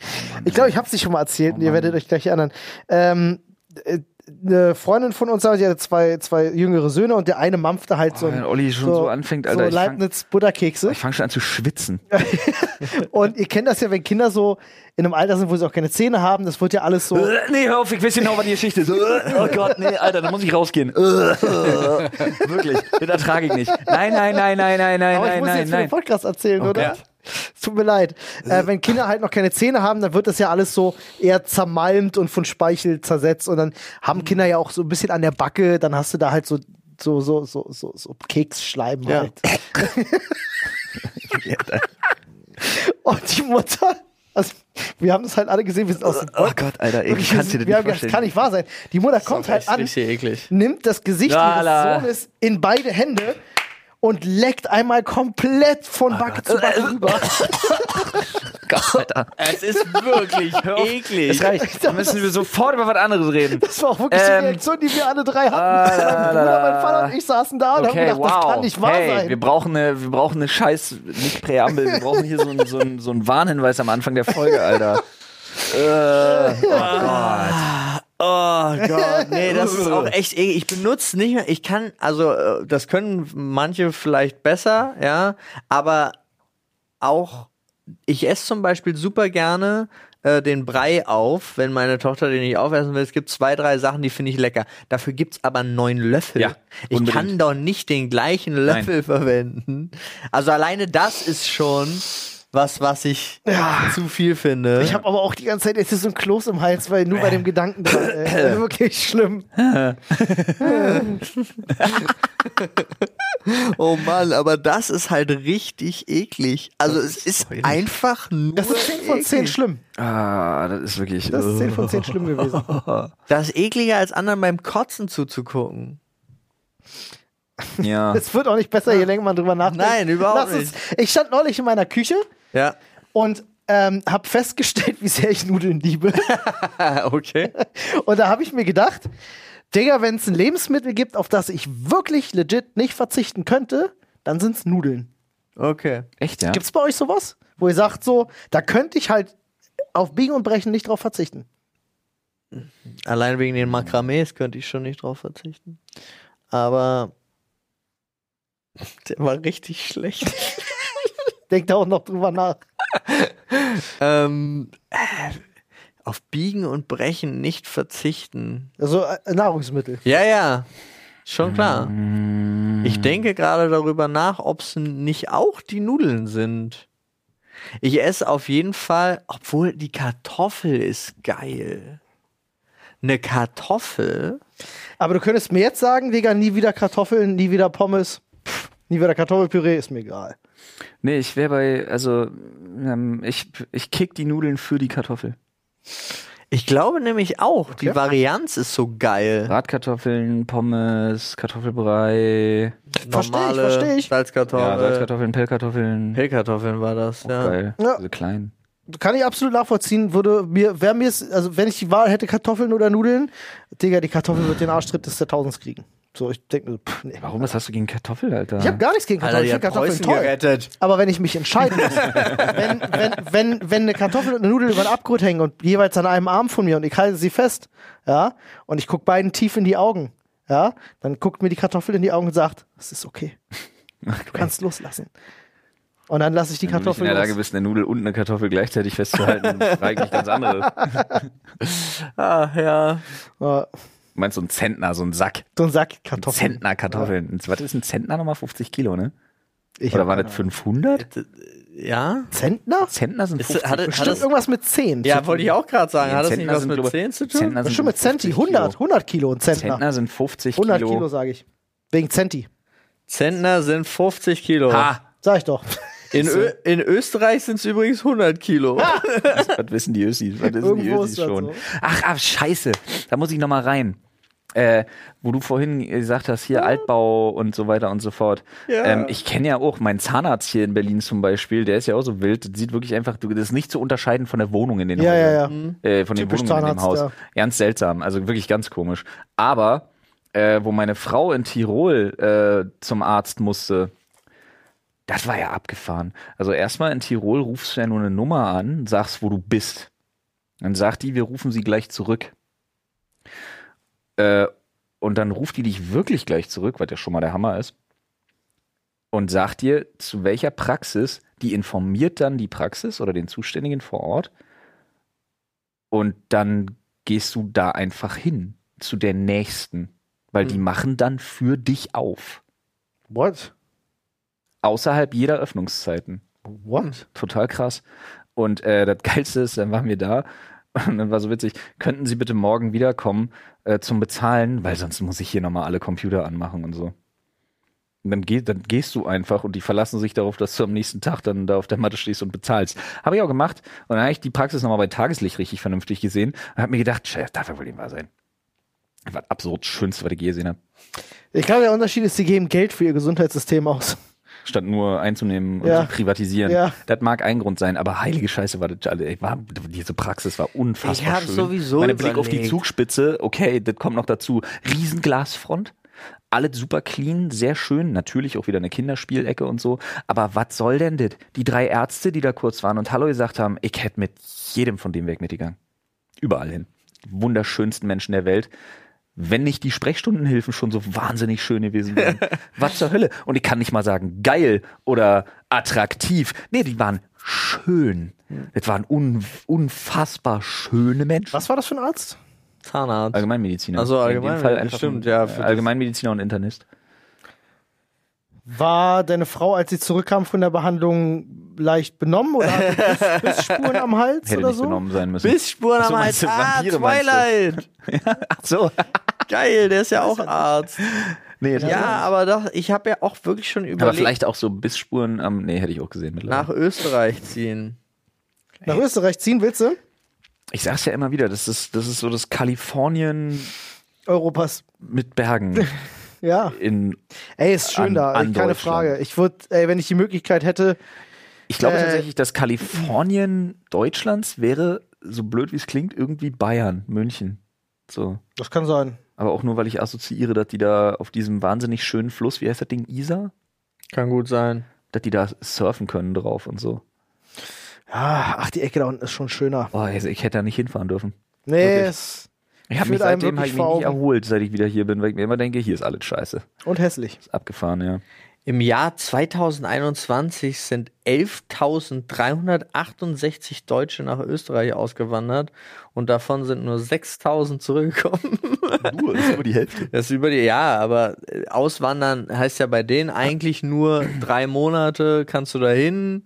Ich glaube, ich habe sie schon mal erzählt und ihr werdet euch gleich erinnern. Ähm, äh, eine Freundin von uns, die hatte zwei, zwei jüngere Söhne und der eine mampfte halt so, Oh, wenn Olli schon so anfängt, Alter, so ich fang- Leibniz-Butterkekse. Ich fange schon an zu schwitzen. *laughs* Und ihr kennt das ja, wenn Kinder so in einem Alter sind, wo sie auch keine Zähne haben, das wird ja alles so. Äh, nee, hör auf, ich weiß genau, was die Geschichte ist. *laughs* Oh Gott, nee, Alter, da muss ich rausgehen. *laughs* Wirklich, das ertrage ich nicht. Nein, nein, nein, nein, nein, nein, Aber ich nein, muss nein, jetzt für den nein. Podcast erzählen, oder? ja. Es tut mir leid. Äh, wenn Kinder halt noch keine Zähne haben, dann wird das ja alles so eher zermalmt und von Speichel zersetzt. Und dann haben Kinder ja auch so ein bisschen an der Backe, dann hast du da halt so, so, so, so, so, so Keksschleim Ja. halt. *laughs* Und die Mutter, also wir haben das halt alle gesehen, wir sind aus dem Oh Gott, Alter, ey, ich kann's dir nicht gedacht, das vorstellen. kann nicht wahr sein. Die Mutter kommt halt an, eklig. nimmt das Gesicht ihres Sohnes in beide Hände und leckt einmal komplett von Backe zu Backe rüber. *laughs* Gott, Alter. Es ist wirklich *laughs* eklig. Es reicht. *laughs* Da müssen wir sofort über was anderes reden. Das war auch wirklich die Ähm, Reaktion, die wir alle drei hatten. ah, mein Bruder, mein Vater und ich saßen da und Okay, haben gedacht, wow. das kann nicht wahr hey, sein. wir brauchen eine, wir brauchen eine scheiß, nicht Präambel, wir brauchen hier so einen so einen- so einen Warnhinweis am Anfang der Folge, Alter. äh, oh Gott. Oh Gott, nee, das ist auch *laughs* echt eklig. Ich benutze nicht mehr, ich kann, also äh, das können manche vielleicht besser, ja, aber auch, ich esse zum Beispiel super gerne äh, den Brei auf, wenn meine Tochter den nicht aufessen will. Es gibt zwei, drei Sachen, die finde ich lecker. Dafür gibt's aber neun Löffel. Ja, ich kann doch nicht den gleichen Löffel verwenden. Also alleine das ist schon was, was ich zu viel finde. Ich habe aber auch die ganze Zeit jetzt so ein Kloß im Hals, weil nur bei dem Gedanken dran, ey. *laughs* Wirklich schlimm. *laughs* oh Mann, aber das ist halt richtig eklig. Also es ist einfach nur. Das ist 10 von 10 eklig. schlimm. Ah, das ist wirklich. Das ist 10 von 10 schlimm gewesen. *laughs* Das ist ekliger als anderen beim Kotzen zuzugucken. Ja. Es wird auch nicht besser, je länger man drüber nachdenkt. Nein, überhaupt Lass uns- Ich stand neulich in meiner Küche Ja. und ähm, habe festgestellt, wie sehr ich Nudeln liebe. *laughs* okay. *laughs* Und da habe ich mir gedacht, Digga, wenn es ein Lebensmittel gibt, auf das ich wirklich legit nicht verzichten könnte, dann sind es Nudeln. Okay. Echt, ja? Gibt es bei euch sowas? Wo ihr sagt, so, da könnte ich halt auf Biegen und Brechen nicht drauf verzichten. Allein wegen den Makramees könnte ich schon nicht drauf verzichten. Aber *laughs* der war richtig schlecht. Denkt da auch noch drüber nach. *laughs* ähm, äh, auf Biegen und Brechen nicht verzichten. Also äh, Nahrungsmittel. Ja, ja. Schon klar. Ich denke gerade darüber nach, ob es nicht auch die Nudeln sind. Ich esse auf jeden Fall, obwohl die Kartoffel ist geil. Eine Kartoffel? Aber du könntest mir jetzt sagen, Digga, nie wieder Kartoffeln, nie wieder Pommes, pff, nie wieder Kartoffelpüree, ist mir egal. Nee, ich wäre bei, also, ähm, ich, ich kick die Nudeln für die Kartoffel. Ich glaube nämlich auch, die Okay. Varianz ist so geil. Bratkartoffeln, Pommes, Kartoffelbrei, Versteh ich, Normale versteh ich. Salzkartoffeln. ja, Salzkartoffeln, Pellkartoffeln. Pellkartoffeln war das, Auch ja. geil. Ja. Diese kleinen. Kann ich absolut nachvollziehen, würde mir, wäre mir also wenn ich die Wahl hätte, Kartoffeln oder Nudeln, Digga, die Kartoffel wird den Arschtritt des Jahrtausends kriegen. So, ich denke mir, so, pff, nee. Warum, was hast du gegen Kartoffel, Alter? Ich habe gar nichts gegen Alter, Kartoffeln, die ich finde Kartoffeln toll. gerettet. Aber wenn ich mich entscheiden muss, *laughs* wenn, wenn, wenn, wenn eine Kartoffel und eine Nudel über den Abgrund hängen und jeweils an einem Arm von mir und ich halte sie fest, ja, und ich gucke beiden tief in die Augen, ja, dann guckt mir die Kartoffel in die Augen und sagt, es ist okay. Du kannst loslassen. Und dann lasse ich die Wenn du in Kartoffel der Lage bist, eine Nudel und eine Kartoffel gleichzeitig festzuhalten, *laughs* frage ich mich ganz andere. Ah, ja. Ja, meinst so ein Zentner, so ein Sack. so ein Sack Kartoffeln. Zentner Kartoffeln. Was ist ein Zentner nochmal? 50 Kilo, ne? Ich Oder war das 500? Ja? Zentner? Zentner sind Ist- 50 hat- hat Bestimmt das- irgendwas mit 10. Ja, wollte ich auch gerade sagen. Nee, Hat das Zentner nicht was mit glaube- 10 zu tun? Zentner sind Bestimmt mit Centi. 50 100, Kilo. 100 Kilo ein Zentner. Zentner sind 50 100 Kilo. Kilo, sage ich. Wegen Centi. Zentner sind 50 Kilo. Ha! Sag ich doch. In, Ö in Österreich sind es übrigens 100 Kilo. *laughs* Was wissen die Össis? Was wissen die Össis schon? so. Ach, ach, scheiße. Da muss ich noch mal rein. Äh, wo du vorhin gesagt hast, hier Altbau und so weiter und so fort. Ja. Ähm, ich kenne ja auch meinen Zahnarzt hier in Berlin zum Beispiel, der ist ja auch so wild. Das sieht wirklich einfach, das ist nicht zu unterscheiden von der Wohnung in den Ja, ja, Häusern. ja. Äh, von den Wohnungen in dem Zahnarzt, Haus. Ganz seltsam, also wirklich ganz komisch. Aber äh, wo meine Frau in Tirol äh, zum Arzt musste, das war ja abgefahren. Also erstmal in Tirol rufst du ja nur eine Nummer an, sagst, wo du bist. Dann sagt die, wir rufen sie gleich zurück. Äh, und dann ruft die dich wirklich gleich zurück, was ja schon mal der Hammer ist. Und sagt dir, zu welcher Praxis, die informiert dann die Praxis oder den Zuständigen vor Ort. Und dann gehst du da einfach hin, zu der nächsten. Weil die machen dann für dich auf. What? Außerhalb jeder Öffnungszeiten. What? Total krass. Und äh, das Geilste ist, dann waren wir da und dann war so witzig, könnten Sie bitte morgen wiederkommen äh, zum Bezahlen, weil sonst muss ich hier nochmal alle Computer anmachen und so. Und dann, geh, dann gehst du einfach und die verlassen sich darauf, dass du am nächsten Tag dann da auf der Matte stehst und bezahlst. Habe ich auch gemacht und dann habe ich die Praxis nochmal bei Tageslicht richtig vernünftig gesehen und habe mir gedacht, Chef, darf ja wohl nicht wahr sein. Das war absurd schönste, was ich je gesehen habe. Ich glaube, der Unterschied ist, sie geben Geld für ihr Gesundheitssystem aus. Statt nur einzunehmen und Ja. zu privatisieren. Ja. Das mag ein Grund sein, aber heilige Scheiße war das alle. War, diese Praxis war unfassbar Ich schön. sowieso Mein Blick auf die. Zugspitze, okay, das kommt noch dazu. Riesenglasfront. Alles super clean, sehr schön. Natürlich auch wieder eine Kinderspielecke und so. Aber was soll denn das? Die drei Ärzte, die da kurz waren und Hallo gesagt haben, ich hätte mit jedem von dem Weg mitgegangen. Überall hin. Die wunderschönsten Menschen der Welt. Wenn nicht die Sprechstundenhilfen schon so wahnsinnig schön gewesen wären. *laughs* Was zur Hölle? Und ich kann nicht mal sagen geil oder attraktiv. Nee, die waren schön. Das waren un unfassbar schöne Menschen. Was war das für ein Arzt? Zahnarzt. Allgemeinmediziner. Ach so, In dem Allgemein- Fall stimmt, ein, ja, Allgemeinmediziner und Internist. War deine Frau, als sie zurückkam von der Behandlung, leicht benommen oder hatte Biss- Bissspuren *laughs* am Hals Hätte oder nicht so? benommen sein müssen. Bissspuren am Hals. Ah, Vampire? Twilight. *laughs* Ach so. Geil, der ist ja auch Arzt. Nee, das Ja, aber doch, ich habe ja auch wirklich schon aber überlegt, vielleicht auch so Bissspuren am. Nee, hätte ich auch gesehen mittlerweile. nach Österreich ziehen. Nach Österreich ziehen willst du? Ich sag's ja immer wieder, das ist, das ist so das Kalifornien Europas. mit Bergen *laughs* Ja. in. Ey, ist schön An- da, an keine. Frage. Ich würde, ey, wenn ich die Möglichkeit hätte, Ich glaube Äh, tatsächlich, dass Kalifornien Deutschlands wäre, so blöd wie es klingt, irgendwie Bayern, München. So. das kann sein. Aber auch nur, weil ich assoziiere, dass die da auf diesem wahnsinnig schönen Fluss, wie heißt das Ding, Isar? Kann gut sein. Dass die da surfen können drauf und so. Ja, ach, die Ecke da unten ist schon schöner. Boah, also ich hätte da nicht hinfahren dürfen. Nee, Wirklich. es Ich habe mich seitdem mich vor nicht erholt, seit ich wieder hier bin, weil ich mir immer denke, hier ist alles scheiße. und hässlich. Ist abgefahren, ja. Im Jahr 2021 sind 11.368 Deutsche nach Österreich ausgewandert und davon sind nur 6.000 zurückgekommen. *laughs* Nur, das ist über die Hälfte. Das ist über die, ja, aber äh, auswandern heißt ja bei denen eigentlich nur drei Monate kannst du da hin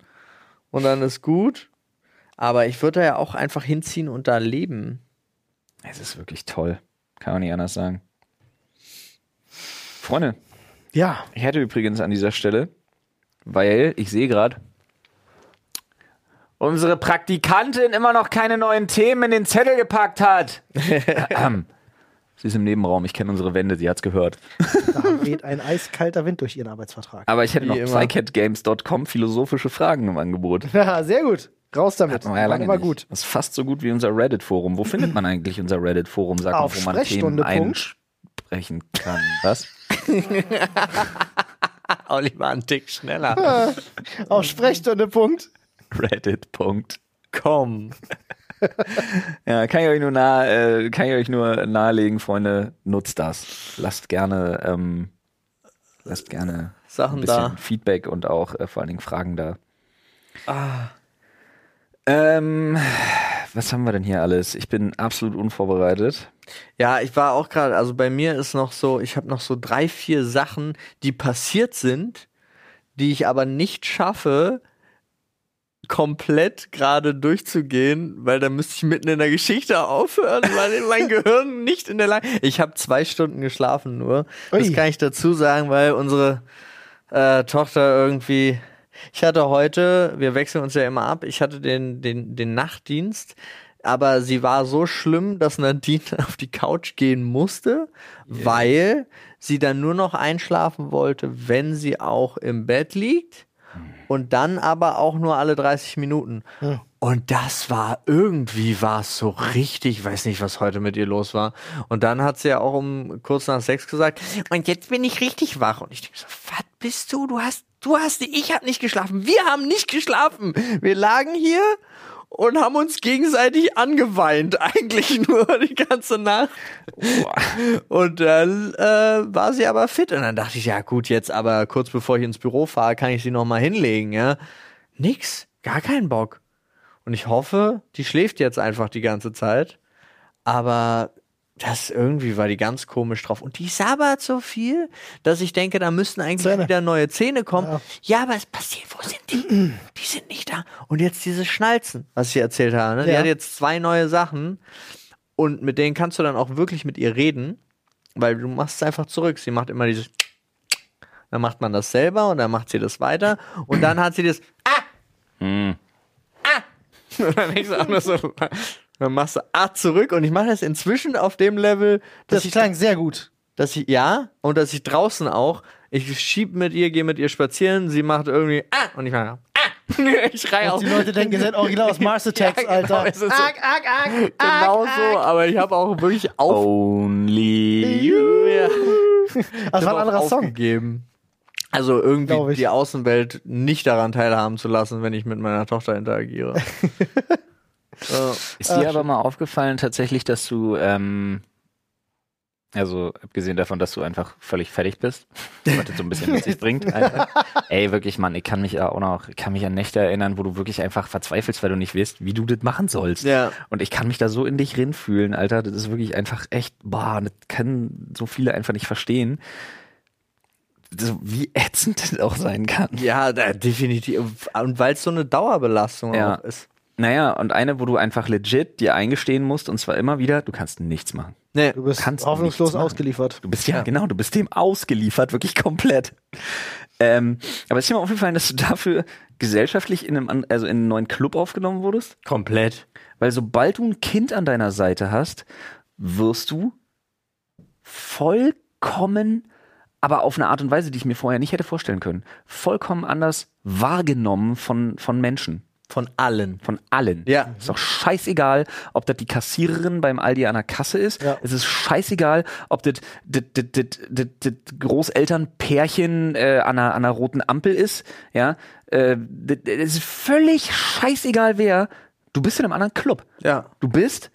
und dann ist gut. Aber ich würde da ja auch einfach hinziehen und da leben. Es ist wirklich toll. Kann man nicht anders sagen. Freunde, Ja, ich hätte übrigens an dieser Stelle, weil ich sehe gerade, unsere Praktikantin immer noch keine neuen Themen in den Zettel gepackt hat. *laughs* Sie ist im Nebenraum, ich kenne unsere Wände, sie hat's gehört. da weht ein eiskalter Wind durch ihren Arbeitsvertrag. Aber ich hätte Wie noch psycatgames.com philosophische Fragen im Angebot. *laughs* Ja, sehr gut. Raus damit. Hatten wir ja War lange immer nicht. gut. Das ist fast so gut wie unser Reddit-Forum. Wo findet man eigentlich unser Reddit-Forum, sag mal, Auf wo man Themen einsprechen kann? Was? *laughs* Oliver ein Tick schneller. Auf Sprechstunde, Punkt. Reddit. Punkt. Komm. *laughs* Ja, kann ich euch nur nahe, äh, kann ich euch nur nahelegen, Freunde, nutzt das. Lasst gerne, ähm, lasst gerne ein Sachen bisschen da. Feedback und auch äh, vor allen Dingen Fragen da. Ähm, was haben wir denn hier alles? Ich bin absolut unvorbereitet. Ja, ich war auch gerade, also bei mir ist noch so, ich habe noch so drei, vier Sachen, die passiert sind, die ich aber nicht schaffe, komplett gerade durchzugehen, weil da müsste ich mitten in der Geschichte aufhören, weil mein *laughs* Gehirn nicht in der Lage. Ich habe zwei Stunden geschlafen nur. Das Ui. kann ich dazu sagen, weil unsere äh, Tochter irgendwie. Ich hatte heute, wir wechseln uns ja immer ab, ich hatte den, den, den Nachtdienst, aber sie war so schlimm, dass Nadine *laughs* auf die Couch gehen musste, weil sie dann nur noch einschlafen wollte, wenn sie auch im Bett liegt und dann aber auch nur alle 30 Minuten. Und das war irgendwie war es so richtig, ich weiß nicht, was heute mit ihr los war. Und dann hat sie ja auch um kurz nach sechs gesagt, und jetzt bin ich richtig wach. Und ich denke so, was bist du? Du hast, du hast, ich habe nicht geschlafen. Wir haben nicht geschlafen. Wir lagen hier und haben uns gegenseitig angeweint, *laughs* eigentlich nur die ganze Nacht. Und dann äh, war sie aber fit. Und dann dachte ich, ja gut, jetzt aber kurz bevor ich ins Büro fahre, kann ich sie noch mal hinlegen, ja. Nix, gar keinen Bock. Und ich hoffe, die schläft jetzt einfach die ganze Zeit. Aber das irgendwie war die ganz komisch drauf. Und die sabbert so viel, dass ich denke, da müssten eigentlich Zähne. wieder neue Zähne kommen. Ja. Ja. aber es passiert, wo sind die? die sind nicht da. Und jetzt diese Schnalzen, was ich erzählt habe. Ne? Die Ja. hat jetzt zwei neue Sachen. Und mit denen kannst du dann auch wirklich mit ihr reden, weil du machst es einfach zurück. Sie macht immer dieses. *tsk* Dann macht man das selber und dann macht sie das weiter. Und dann hat sie das. *tsk* Ah! Hm. Ah! Und *laughs* dann denkst du auch nur so. Dann machst du Ah zurück und ich mache das inzwischen auf dem Level, dass Das ich klang sehr gut. dass ich, ja, und dass ich draußen auch, ich schieb mit ihr, gehe mit ihr spazieren, sie macht irgendwie, ah, und ich mache, ah, *laughs* ich schrei auch. Die Leute denken, ihr seid original aus *laughs* Mars Attacks, Ja, genau, Alter. es ist so- Arg, arg, arg, Genau arg, so, aber ich habe auch wirklich auf, Only you. ja, *laughs* Das war ein anderer Song. Also irgendwie die Außenwelt nicht daran teilhaben zu lassen, wenn ich mit meiner Tochter interagiere. Äh, Ist dir aber mal aufgefallen tatsächlich, dass du, ähm, also abgesehen davon, dass du einfach völlig fertig bist, *laughs* was das so ein bisschen mit sich bringt. Alter. Ey, wirklich, Mann, ich kann mich ja auch noch, ich kann mich an Nächte erinnern, wo du wirklich einfach verzweifelst, weil du nicht weißt, wie du das machen sollst. ja. Und ich kann mich da so in dich rinfühlen, Alter. Das ist wirklich einfach echt, boah, das können so viele einfach nicht verstehen. so, wie ätzend das auch sein kann. Ja, definitiv. Und weil es so eine Dauerbelastung Ja. auch ist. Naja, und eine, wo du einfach legit dir eingestehen musst, und zwar immer wieder, du kannst nichts machen. Nee. Du bist Kannst hoffnungslos ausgeliefert. Du bist ja, genau, du bist dem ausgeliefert, wirklich komplett. Ähm, aber es ist mir mal aufgefallen, dass du dafür gesellschaftlich in einem, also in einen neuen Club aufgenommen wurdest. Komplett. Weil sobald du ein Kind an deiner Seite hast, wirst du vollkommen, aber auf eine Art und Weise, die ich mir vorher nicht hätte vorstellen können, vollkommen anders wahrgenommen von, von Menschen. Von allen. Von allen. Ja. Ist doch scheißegal, ob das die Kassiererin beim Aldi an der Kasse ist. Ja. Es ist scheißegal, ob das das- das- das- das- das Großelternpärchen äh, an, einer, an einer roten Ampel ist. Ja. Äh, das- Es ist völlig scheißegal, wer. Du bist in einem anderen Club. Ja. Du bist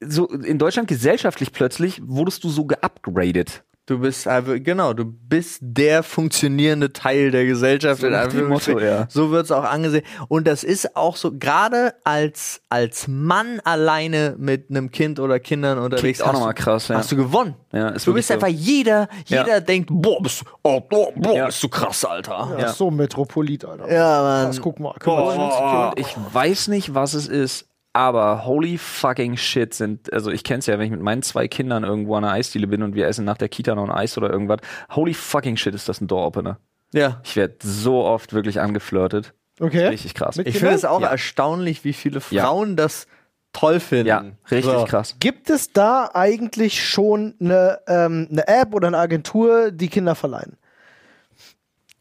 so in Deutschland gesellschaftlich plötzlich wurdest du so geupgradet. Du bist einfach, genau, du bist der funktionierende Teil der Gesellschaft. So in. Motto, ja. So wird's auch angesehen. Und das ist auch so, gerade als, als Mann alleine mit einem Kind oder Kindern unterwegs, Klingt auch hast, noch mal du- krass, ja. hast du gewonnen. Ja, ist du bist einfach jeder, Ja. jeder denkt, boah, bist du, oh, boah, boah, Ja. bist du krass, Alter. Ja, so Metropolit, Alter. Ja, Mann. Das guck mal. Guck mal. Ich weiß nicht, was es ist, aber holy fucking shit sind, also ich kenn's ja, wenn ich mit meinen zwei Kindern irgendwo an einer Eisdiele bin und wir essen nach der Kita noch ein Eis oder irgendwas, holy fucking shit ist das ein Door-Opener. Ja. Ich werde so oft wirklich angeflirtet. Okay. Richtig krass. Mit Ich finde es auch Ja. erstaunlich, wie viele Ja. Frauen das toll finden. Ja, richtig So. krass. Gibt es da eigentlich schon eine, ähm, eine App oder eine Agentur, die Kinder verleihen?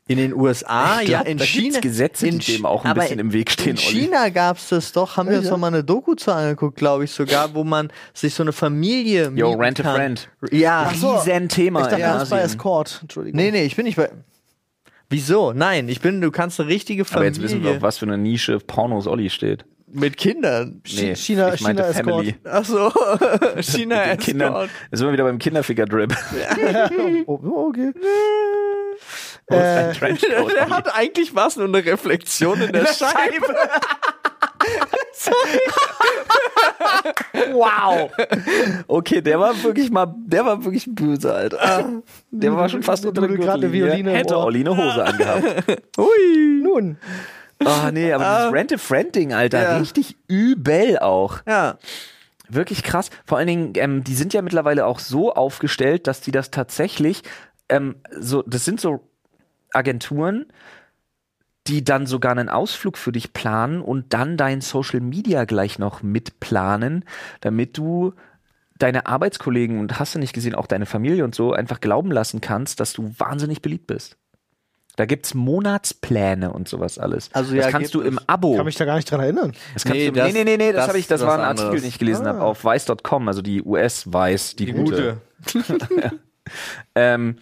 In den USA, Ich ja, glaub, in da China. Gesetze, die in dem auch ein aber bisschen im Weg stehen, In. China gab's das doch, haben wir uns Ja. doch mal eine Doku zu angeguckt, glaube ich sogar, wo man sich so eine Familie Yo, rent a kann. friend. Ja. Ach so. Riesen Thema. Ich dachte, du bist bei. Escort. Entschuldigung. Nee, nee, ich bin nicht bei. Wieso? Nein, ich bin, du kannst eine richtige Aber Familie jetzt wissen wir, auf was für eine Nische Pornos Olli steht. mit Kindern. Nee, China- ich meinte China Family. Ach so, *laughs* China den Kindern. Escort. Da sind wir wieder beim Kinderficker-Drip. *laughs* Oh, okay. Wo ist dein Äh, Trenchcoat, Der hat eigentlich was, nur eine Reflexion in der Scheibe. Wow. Okay, der war wirklich mal, der war wirklich böse, Alter. *laughs* Der war schon fast unter der gerade. Violine Hätte. Olli eine Hose angehabt. *laughs* Hui. Nun, Oh nee, aber dieses Rent-a-Friend-Ding, Alter, Ja. richtig übel auch. Ja. Wirklich krass. Vor allen Dingen, ähm, die sind ja mittlerweile auch so aufgestellt, dass die das tatsächlich, ähm, so, das sind so Agenturen, die dann sogar einen Ausflug für dich planen und dann dein Social Media gleich noch mitplanen, damit du deine Arbeitskollegen und hast du nicht gesehen, auch deine Familie und so einfach glauben lassen kannst, dass du wahnsinnig beliebt bist. Da gibt's Monatspläne und sowas alles. Also das ja, kannst gibt du im es. Abo. kann mich da gar nicht dran erinnern. Das Nee, du, das- nee, nee, nee, nee, das, das habe ich, das ist war ein was Artikel, anderes. den ich gelesen habe, auf weiß.com, also die US-Weiß, die, Die gute. gute. *laughs* Ähm,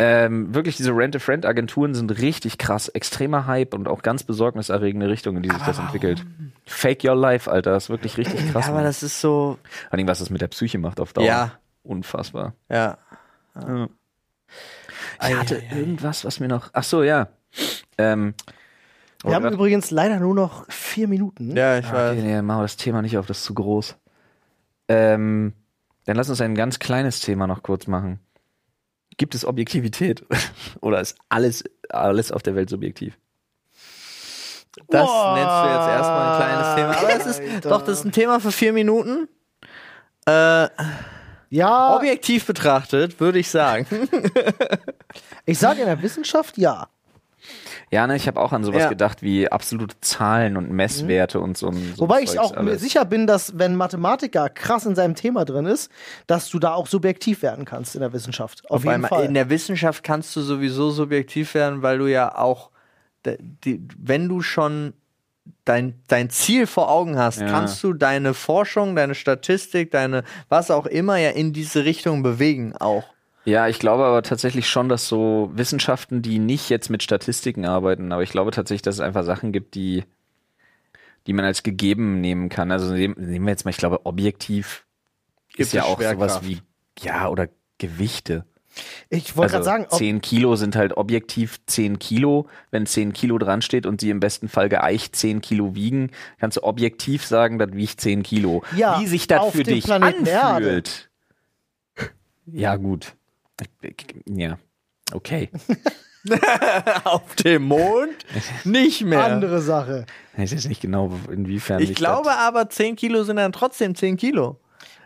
ähm, wirklich, diese Rent-a-Friend-Agenturen sind richtig krass, extremer Hype und auch ganz besorgniserregende Richtung, in die sich das entwickelt. Fake your life, Alter, ist wirklich richtig krass. Ja, aber das ist so. Vor allem, was das mit der Psyche macht auf Dauer. Ja. Unfassbar. Ja. Ich hatte irgendwas, was mir noch. Ach so, ja. Ähm, Wir haben grad- übrigens leider nur noch vier Minuten. Ja, ich Ah, weiß. Okay, nee, machen wir das Thema nicht auf, das ist zu groß. Ähm, dann lass uns ein ganz kleines Thema noch kurz machen. Gibt es Objektivität? *laughs* Oder ist alles, alles auf der Welt subjektiv? Das Boah. nennst du jetzt erstmal ein kleines Thema. Aber es ist Alter. doch, das ist ein Thema für vier Minuten. Äh, Ja, objektiv betrachtet, würde ich sagen. *laughs* ich sage in der Wissenschaft ja. Ja, ne, ich habe auch an sowas Ja. gedacht wie absolute Zahlen und Messwerte und so. ein- so Wobei ich auch mir alles. sicher bin, dass wenn Mathematiker krass in seinem Thema drin ist, dass du da auch subjektiv werden kannst in der Wissenschaft. Auf jeden Fall. In der Wissenschaft kannst du sowieso subjektiv werden, weil du ja auch, die, wenn du schon dein, dein Ziel vor Augen hast, Ja. kannst du deine Forschung, deine Statistik, deine was auch immer ja in diese Richtung bewegen auch. Ja, ich glaube aber tatsächlich schon, dass so Wissenschaften, die nicht jetzt mit Statistiken arbeiten, aber ich glaube tatsächlich, dass es einfach Sachen gibt, die, die man als gegeben nehmen kann. Also nehmen, nehmen wir jetzt mal, ich glaube, objektiv Gibt ist ja auch sowas wie, ja, oder Gewichte. ich wollte Also gerade sagen, ob, 10 Kilo sind halt objektiv 10 Kilo. Wenn 10 Kilo dran steht und sie im besten Fall geeicht 10 Kilo wiegen, kannst du objektiv sagen, das wiegt 10 Kilo. Ja, Wie sich das für dich Planeten Erde. anfühlt. Ja, gut. Ja. Okay. *laughs* Auf dem Mond nicht mehr. Andere Sache. Ich weiß jetzt nicht genau, inwiefern. Ich sich glaube aber, 10 Kilo sind dann trotzdem 10 Kilo.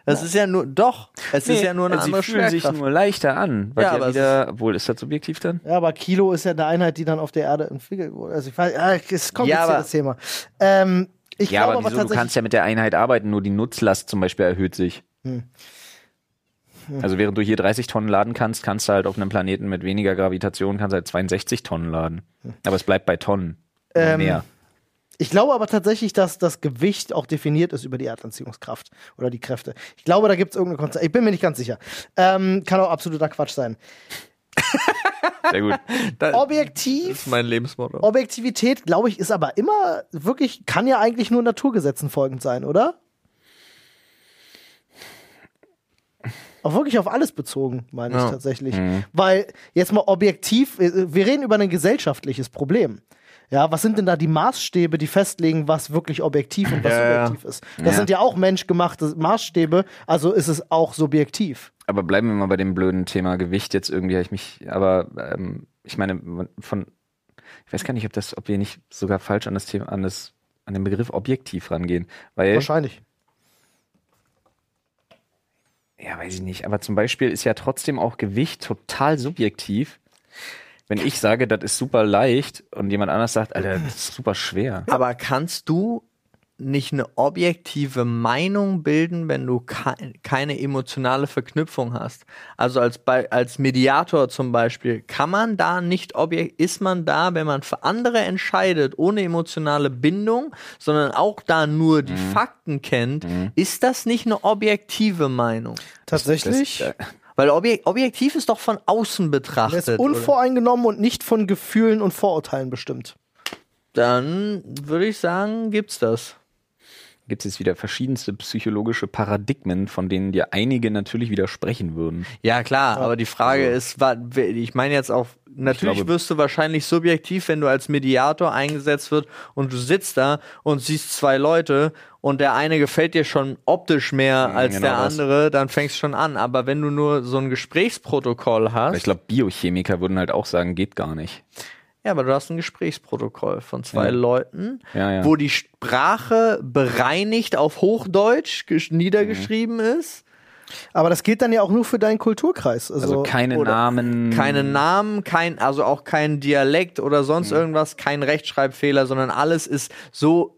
Das ist ja nur, doch, es das, nee, ist ja nur eine also andere sie fühlen sich nur leichter an. Was Ja, ja, aber es wieder, obwohl, ist das subjektiv dann? Ja, aber Kilo ist ja eine Einheit, die dann auf der Erde entwickelt wurde. Also ich weiß, ja, es ein Ja, aber- kompliziertes Thema. Ähm, ich Ja, glaube aber aber wieso? Du kannst ja mit der Einheit arbeiten, nur die Nutzlast zum Beispiel erhöht sich. Hm. Also während du hier 30 Tonnen laden kannst, kannst du halt auf einem Planeten mit weniger Gravitation kannst du halt 62 Tonnen laden. Aber es bleibt bei Tonnen. Ähm, mehr. Ich glaube aber tatsächlich, dass das Gewicht auch definiert ist über die Erdanziehungskraft oder die Kräfte. Ich glaube, da gibt es irgendeine Konzept. Ich bin mir nicht ganz sicher. Ähm, kann auch absoluter Quatsch sein. *laughs* Sehr gut. Das Objektiv. ist mein Lebensmotto. Objektivität, glaube ich, ist aber immer wirklich, kann ja eigentlich nur Naturgesetzen folgend sein, oder? Auch wirklich auf alles bezogen, meine ich Ja. tatsächlich. Weil jetzt mal objektiv, äh, wir reden über ein gesellschaftliches Problem. Ja, was sind denn da die Maßstäbe, die festlegen, was wirklich objektiv und was Ja, subjektiv ist? Das Ja. sind ja auch menschgemachte Maßstäbe, also ist es auch subjektiv. Aber bleiben wir mal bei dem blöden Thema Gewicht jetzt irgendwie. Ich mich, aber ähm, ich meine von, ich weiß gar nicht, ob das, ob wir nicht sogar falsch an das Thema, an das, an den Begriff objektiv rangehen, weil Wahrscheinlich. Ja, weiß ich nicht. Aber zum Beispiel ist ja trotzdem auch Gewicht total subjektiv. Wenn ich sage, das ist super leicht und jemand anders sagt, Alter, das ist super schwer. Aber kannst du nicht eine objektive Meinung bilden, wenn du kei- keine emotionale Verknüpfung hast? Also als, als Mediator zum Beispiel, kann man da nicht objekt, ist man da, wenn man für andere entscheidet, ohne emotionale Bindung, sondern auch da nur die Fakten kennt, ist das nicht eine objektive Meinung? Tatsächlich. Das, äh, Weil objek objektiv ist doch von außen Er ist betrachtet. oder? unvoreingenommen und nicht von Gefühlen und Vorurteilen bestimmt. Dann würde ich sagen, gibt's das. Gibt es jetzt wieder verschiedenste psychologische Paradigmen, von denen dir einige natürlich widersprechen würden. Ja, klar, aber die Frage ist, wa- we- ich meine jetzt auch, natürlich glaube- wirst du wahrscheinlich subjektiv, wenn du als Mediator eingesetzt wird und du sitzt da und siehst zwei Leute und der eine gefällt dir schon optisch mehr als genau der das. andere, dann fängst du schon an. Aber wenn du nur so ein Gesprächsprotokoll hast, ich glaube, Biochemiker würden halt auch sagen, geht gar nicht. Ja, aber du hast ein Gesprächsprotokoll von zwei Ja. Leuten, Ja, ja. wo die Sprache bereinigt auf Hochdeutsch gesch- niedergeschrieben Mhm. ist. Aber das gilt dann ja auch nur für deinen Kulturkreis. Also, Also keine Namen. keine Namen, kein, also auch kein Dialekt oder sonst Mhm. irgendwas, kein Rechtschreibfehler, sondern alles ist so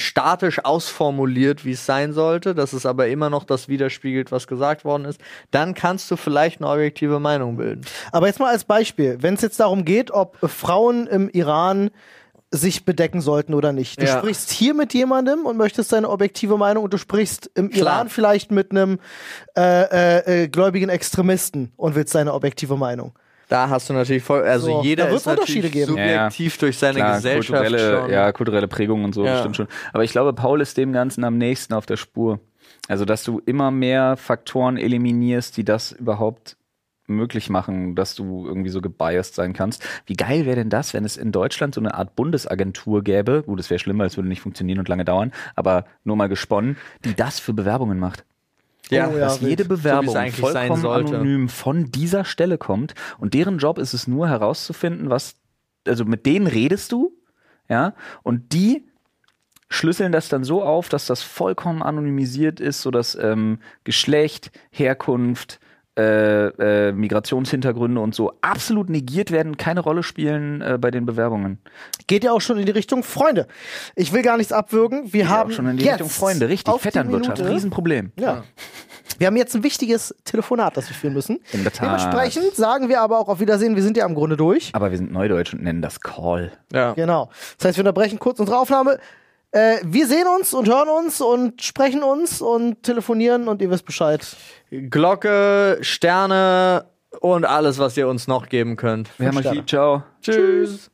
statisch ausformuliert, wie es sein sollte, dass es aber immer noch das widerspiegelt, was gesagt worden ist, dann kannst du vielleicht eine objektive Meinung bilden. Aber jetzt mal als Beispiel, wenn es jetzt darum geht, ob Frauen im Iran sich bedecken sollten oder nicht. Du Ja. sprichst hier mit jemandem und möchtest deine objektive Meinung und du sprichst im Klar. Iran vielleicht mit einem äh, äh, äh, gläubigen Extremisten und willst deine objektive Meinung. Da hast du natürlich voll, also So, jeder ist natürlich Unterschiede geben. subjektiv durch seine Klar, Gesellschaft kulturelle, schon. ja, kulturelle Prägung und so, Ja. bestimmt schon. Aber ich glaube, Paul ist dem Ganzen am nächsten auf der Spur. Also, dass du immer mehr Faktoren eliminierst, die das überhaupt möglich machen, dass du irgendwie so gebiased sein kannst. Wie geil wäre denn das, wenn es in Deutschland so eine Art Bundesagentur gäbe? Gut, das wäre schlimmer, es würde nicht funktionieren und lange dauern, aber nur mal gesponnen, die das für Bewerbungen macht. Ja, Oh ja, dass jede Bewerbung So vollkommen anonym von dieser Stelle kommt und deren Job ist es nur herauszufinden, was, also mit denen redest du, ja, und die schlüsseln das dann so auf, dass das vollkommen anonymisiert ist, so dass ähm, Geschlecht, Herkunft, äh, äh, Migrationshintergründe und so absolut negiert werden, keine Rolle spielen äh, bei den Bewerbungen. Geht ja auch schon in die Richtung Freunde. Ich will gar nichts abwürgen. Wir Ja, haben auch schon in die jetzt Richtung Freunde, richtig, auf die Vetternwirtschaft, Minute- Riesenproblem. Ja. Wir haben jetzt ein wichtiges Telefonat, das wir führen müssen. In der Tat. Dementsprechend sagen wir aber auch auf Wiedersehen. Wir sind ja am Grunde durch. Aber wir sind Neudeutsch und nennen das Call. Ja. Genau. Das heißt, wir unterbrechen kurz unsere Aufnahme. Äh, wir sehen uns und hören uns und sprechen uns und telefonieren und ihr wisst Bescheid. Glocke, Sterne und alles, was ihr uns noch geben könnt. Wir haben euch lieb, ciao. Tschüss.